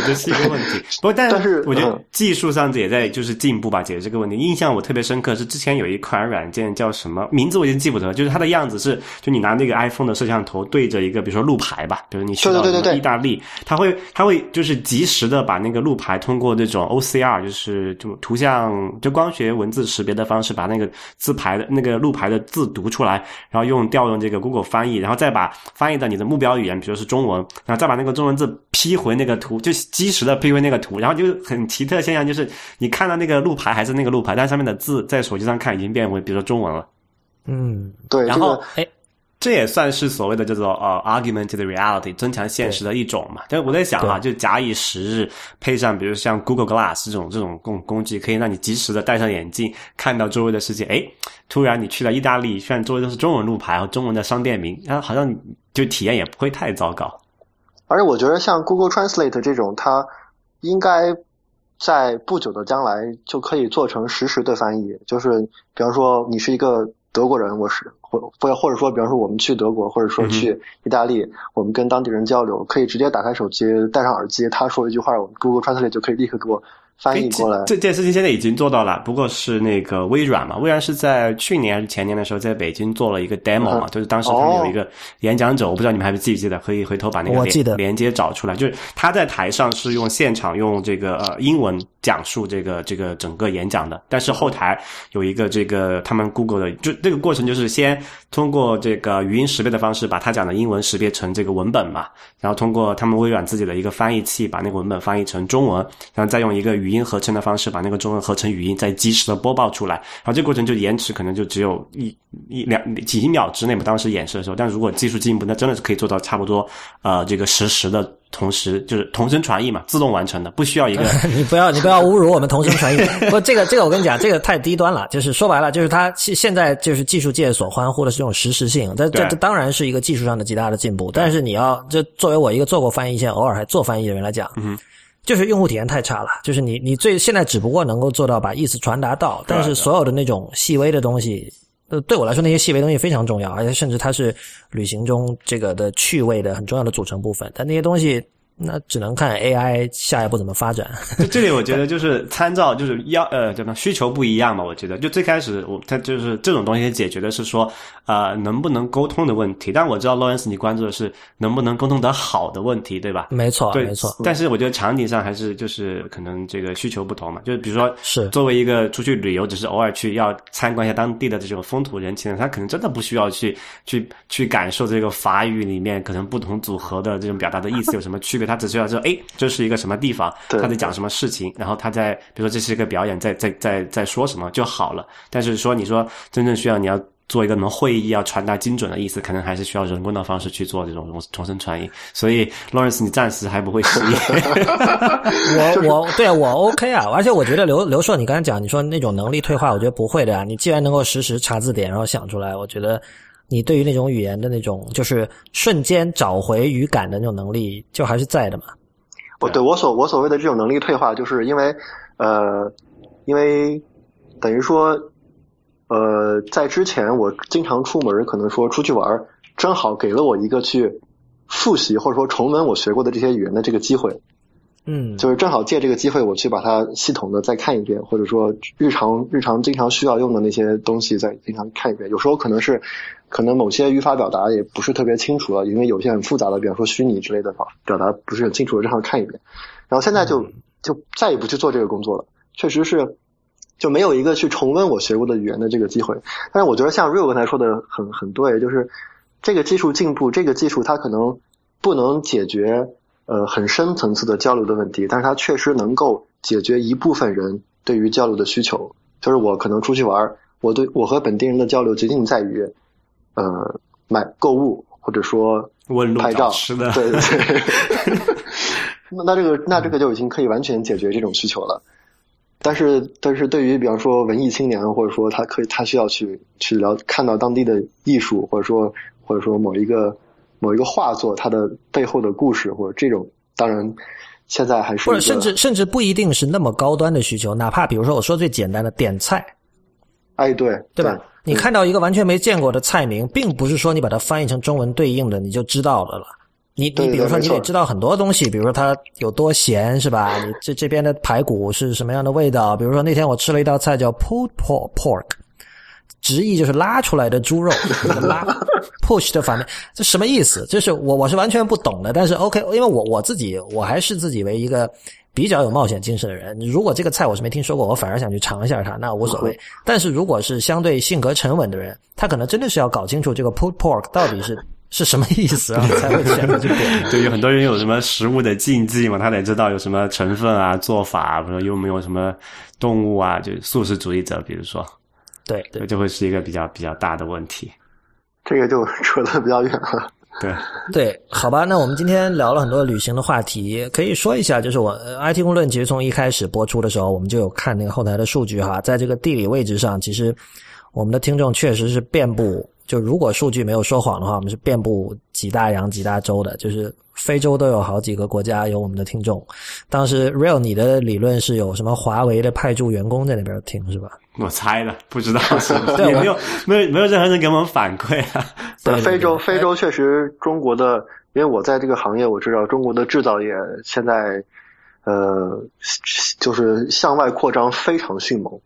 对，这是一个问题。不过，但但是我觉得嗯技术上也在就是进步吧，解决这个问题。印象我特别深刻是之前有一款软件叫什么名字我已经记不得，就是它的样子是，就你拿那个 iPhone 的摄像头对着一个，比如说路牌吧，比如你去到意大利，它会它会就是及时的把那个路牌通过这种 OCR，就是就图像就光学文字识别的方式，把那个字牌的那个路牌的字读出来，然后用调用这个 Google 翻译，然后再把翻译到你的目标语言，比如是中文，然后再把那个中文字批回那个图，就及时的批回那个图，然后就很奇特的现象就是你看到那个路牌还是那个路牌，但上面的字在手机上看已经变为比如说中文了。嗯，对然后个，哎，这也算是所谓的叫做呃 argumented reality 增强现实的一种嘛。但是我在想啊、就假以时日，配上比如像 Google Glass 这种这种工工具，可以让你及时的戴上眼镜，看到周围的世界。哎，突然你去了意大利，虽然周围都是中文路牌和中文的商店名，然后好像就体验也不会太糟糕。而且我觉得像 Google Translate 这种，它应该在不久的将来就可以做成实时的翻译。就是比方说你是一个德国人，我是或或或者说，比方说我们去德国，或者说去意大利，我们跟当地人交流，可以直接打开手机，戴上耳机，他说一句话，我们 Google Translate 就可以立刻给我翻译过来。这件事情现在已经做到了，不过是那个微软嘛，微软是在去年还是前年的时候，在北京做了一个 demo 嘛，就是当时他们有一个演讲者，我不知道你们还记不记得，可以回头把那个连连接找出来，就是他在台上是用现场用这个呃英文讲述这个这个整个演讲的，但是后台有一个这个他们 Google 的，就这个过程就是先通过这个语音识别的方式把他讲的英文识别成这个文本嘛，然后通过他们微软自己的一个翻译器把那个文本翻译成中文，然后再用一个语音合成的方式把那个中文合成语音，再及时的播报出来。然后这个过程就延迟可能就只有一一两几秒之内嘛，当时演示的时候。但如果技术进步，那真的是可以做到差不多呃这个实时的同时就是同声传译嘛，自动完成的，不需要一个。你不要你不要侮辱我们同声传译。不，这个这个我跟你讲，这个太低端了。就是说白了，就是它现现在就是技术界所欢呼的是这种实时性，这这这当然是一个技术上的极大的进步。但是你要这作为我一个做过翻译，现在偶尔还做翻译的人来讲，嗯。就是用户体验太差了，就是你你最现在只不过能够做到把意思传达到，但是所有的那种细微的东西，呃，对我来说那些细微东西非常重要，而且甚至它是旅行中这个的趣味的很重要的组成部分，但那些东西。那只能看 AI 下一步怎么发展。就这里，我觉得就是参照，就是要呃，什么需求不一样嘛？我觉得就最开始我它就是这种东西解决的是说呃能不能沟通的问题。但我知道 Lawrence 你关注的是能不能沟通得好的问题，对吧？没错，对，没错。但是我觉得场景上还是就是可能这个需求不同嘛。就是比如说，是作为一个出去旅游，只是偶尔去要参观一下当地的这种风土人情，他可能真的不需要去去去感受这个法语里面可能不同组合的这种表达的意思有什么区别，他只需要说哎。这是一个什么地方？他在讲什么事情？然后他在比如说这是一个表演，在在在在说什么就好了。但是说你说真正需要你要做一个什么会议，要传达精准的意思，可能还是需要人工的方式去做这种重声传译。所以 Lawrence，你暂时还不会失业。我我对我 OK 啊，而且我觉得刘刘硕，你刚才讲你说那种能力退化，我觉得不会的呀。你既然能够实时查字典，然后想出来，我觉得你对于那种语言的那种就是瞬间找回语感的那种能力，就还是在的嘛。我对我所我所谓的这种能力退化，就是因为，呃，因为等于说，呃，在之前我经常出门，可能说出去玩，正好给了我一个去复习或者说重温我学过的这些语言的这个机会。嗯，就是正好借这个机会，我去把它系统的再看一遍，或者说日常日常经常需要用的那些东西再经常看一遍。有时候可能是可能某些语法表达也不是特别清楚了，因为有些很复杂的，比方说虚拟之类的表表达不是很清楚，正好看一遍。然后现在就就再也不去做这个工作了，确实是就没有一个去重温我学过的语言的这个机会。但是我觉得像 Rio 刚才说的很很对，就是这个技术进步，这个技术它可能不能解决。呃，很深层次的交流的问题，但是它确实能够解决一部分人对于交流的需求。就是我可能出去玩，我对我和本地人的交流仅仅在于，呃，买购物或者说拍照，对对对。那那这个那这个就已经可以完全解决这种需求了。但是但是对于比方说文艺青年，或者说他可以他需要去去聊看到当地的艺术，或者说或者说某一个。某一个画作，它的背后的故事，或者这种，当然现在还是或者甚至甚至不一定是那么高端的需求，哪怕比如说我说最简单的点菜，哎，对，对吧？你看到一个完全没见过的菜名，并不是说你把它翻译成中文对应的你就知道了了。你你比如说你得知道很多东西，比如说它有多咸，是吧？你这这边的排骨是什么样的味道？比如说那天我吃了一道菜叫 pulled pork。直译就是拉出来的猪肉，拉 push 的反面，这什么意思？就是我我是完全不懂的。但是 OK，因为我我自己我还是自己为一个比较有冒险精神的人。如果这个菜我是没听说过，我反而想去尝一下它，那无所谓。但是如果是相对性格沉稳的人，他可能真的是要搞清楚这个 pulled pork 到底是是什么意思啊，才会选择这个。对有很多人有什么食物的禁忌嘛，他得知道有什么成分啊、做法，比如说有没有什么动物啊，就素食主义者，比如说。对对，就会是一个比较比较大的问题，这个就扯得比较远了。对对，好吧，那我们今天聊了很多旅行的话题，可以说一下，就是我 IT 公论其实从一开始播出的时候，我们就有看那个后台的数据哈，在这个地理位置上，其实我们的听众确实是遍布，就如果数据没有说谎的话，我们是遍布几大洋几大洲的，就是非洲都有好几个国家有我们的听众。当时 Real，你的理论是有什么华为的派驻员工在那边听是吧？我猜的，不知道 是也没有没有没有任何人给我们反馈啊。对，非洲非洲确实中国的，因为我在这个行业，我知道中国的制造业现在，呃，就是向外扩张非常迅猛，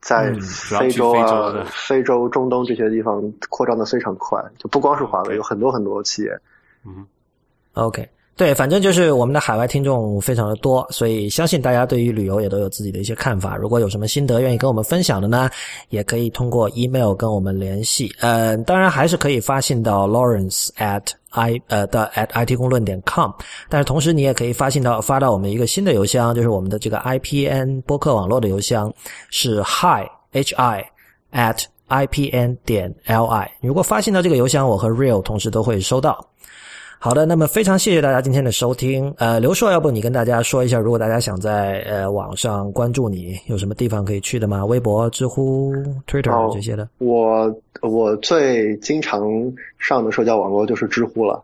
在非洲去非洲啊的、非洲、中东这些地方扩张的非常快，就不光是华为，有很多很多企业。嗯。OK，对，反正就是我们的海外听众非常的多，所以相信大家对于旅游也都有自己的一些看法。如果有什么心得愿意跟我们分享的呢，也可以通过 email 跟我们联系。呃，当然还是可以发信到 Lawrence at i 呃的 at it 公论点 com，但是同时你也可以发信到发到我们一个新的邮箱，就是我们的这个 IPN 播客网络的邮箱是 hi h i at ipn 点 li。如果发信到这个邮箱，我和 Real 同时都会收到。好的，那么非常谢谢大家今天的收听。呃，刘硕，要不你跟大家说一下，如果大家想在呃网上关注你，有什么地方可以去的吗？微博、知乎、Twitter 哦这些的。我我最经常上的社交网络就是知乎了，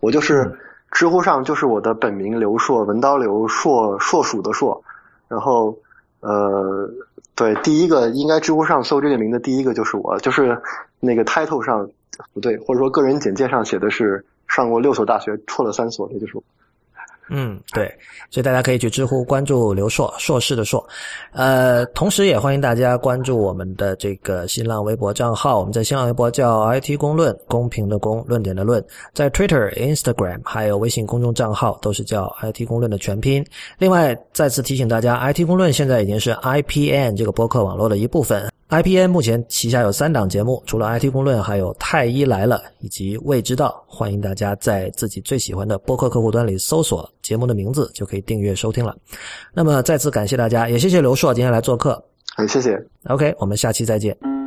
我就是嗯知乎上就是我的本名刘硕，文刀刘硕，硕鼠的硕，然后呃，对，第一个应该知乎上搜这个名的第一个就是我，就是那个 title 上不对，或者说个人简介上写的是上过六所大学，辍了三所，这就是我。嗯，对，所以大家可以去知乎关注刘硕，硕士的硕。呃，同时也欢迎大家关注我们的这个新浪微博账号，我们在新浪微博叫 IT 公论，公平的公，论点的论，在 Twitter、Instagram 还有微信公众账号都是叫 IT 公论的全拼。另外，再次提醒大家，IT 公论现在已经是 IPN 这个播客网络的一部分。IPN 目前旗下有三档节目，除了 IT 公论，还有太医来了以及未知道。欢迎大家在自己最喜欢的播客客户端里搜索节目的名字，就可以订阅收听了。那么再次感谢大家，也谢谢刘硕今天来做客。哎，谢谢。OK，我们下期再见。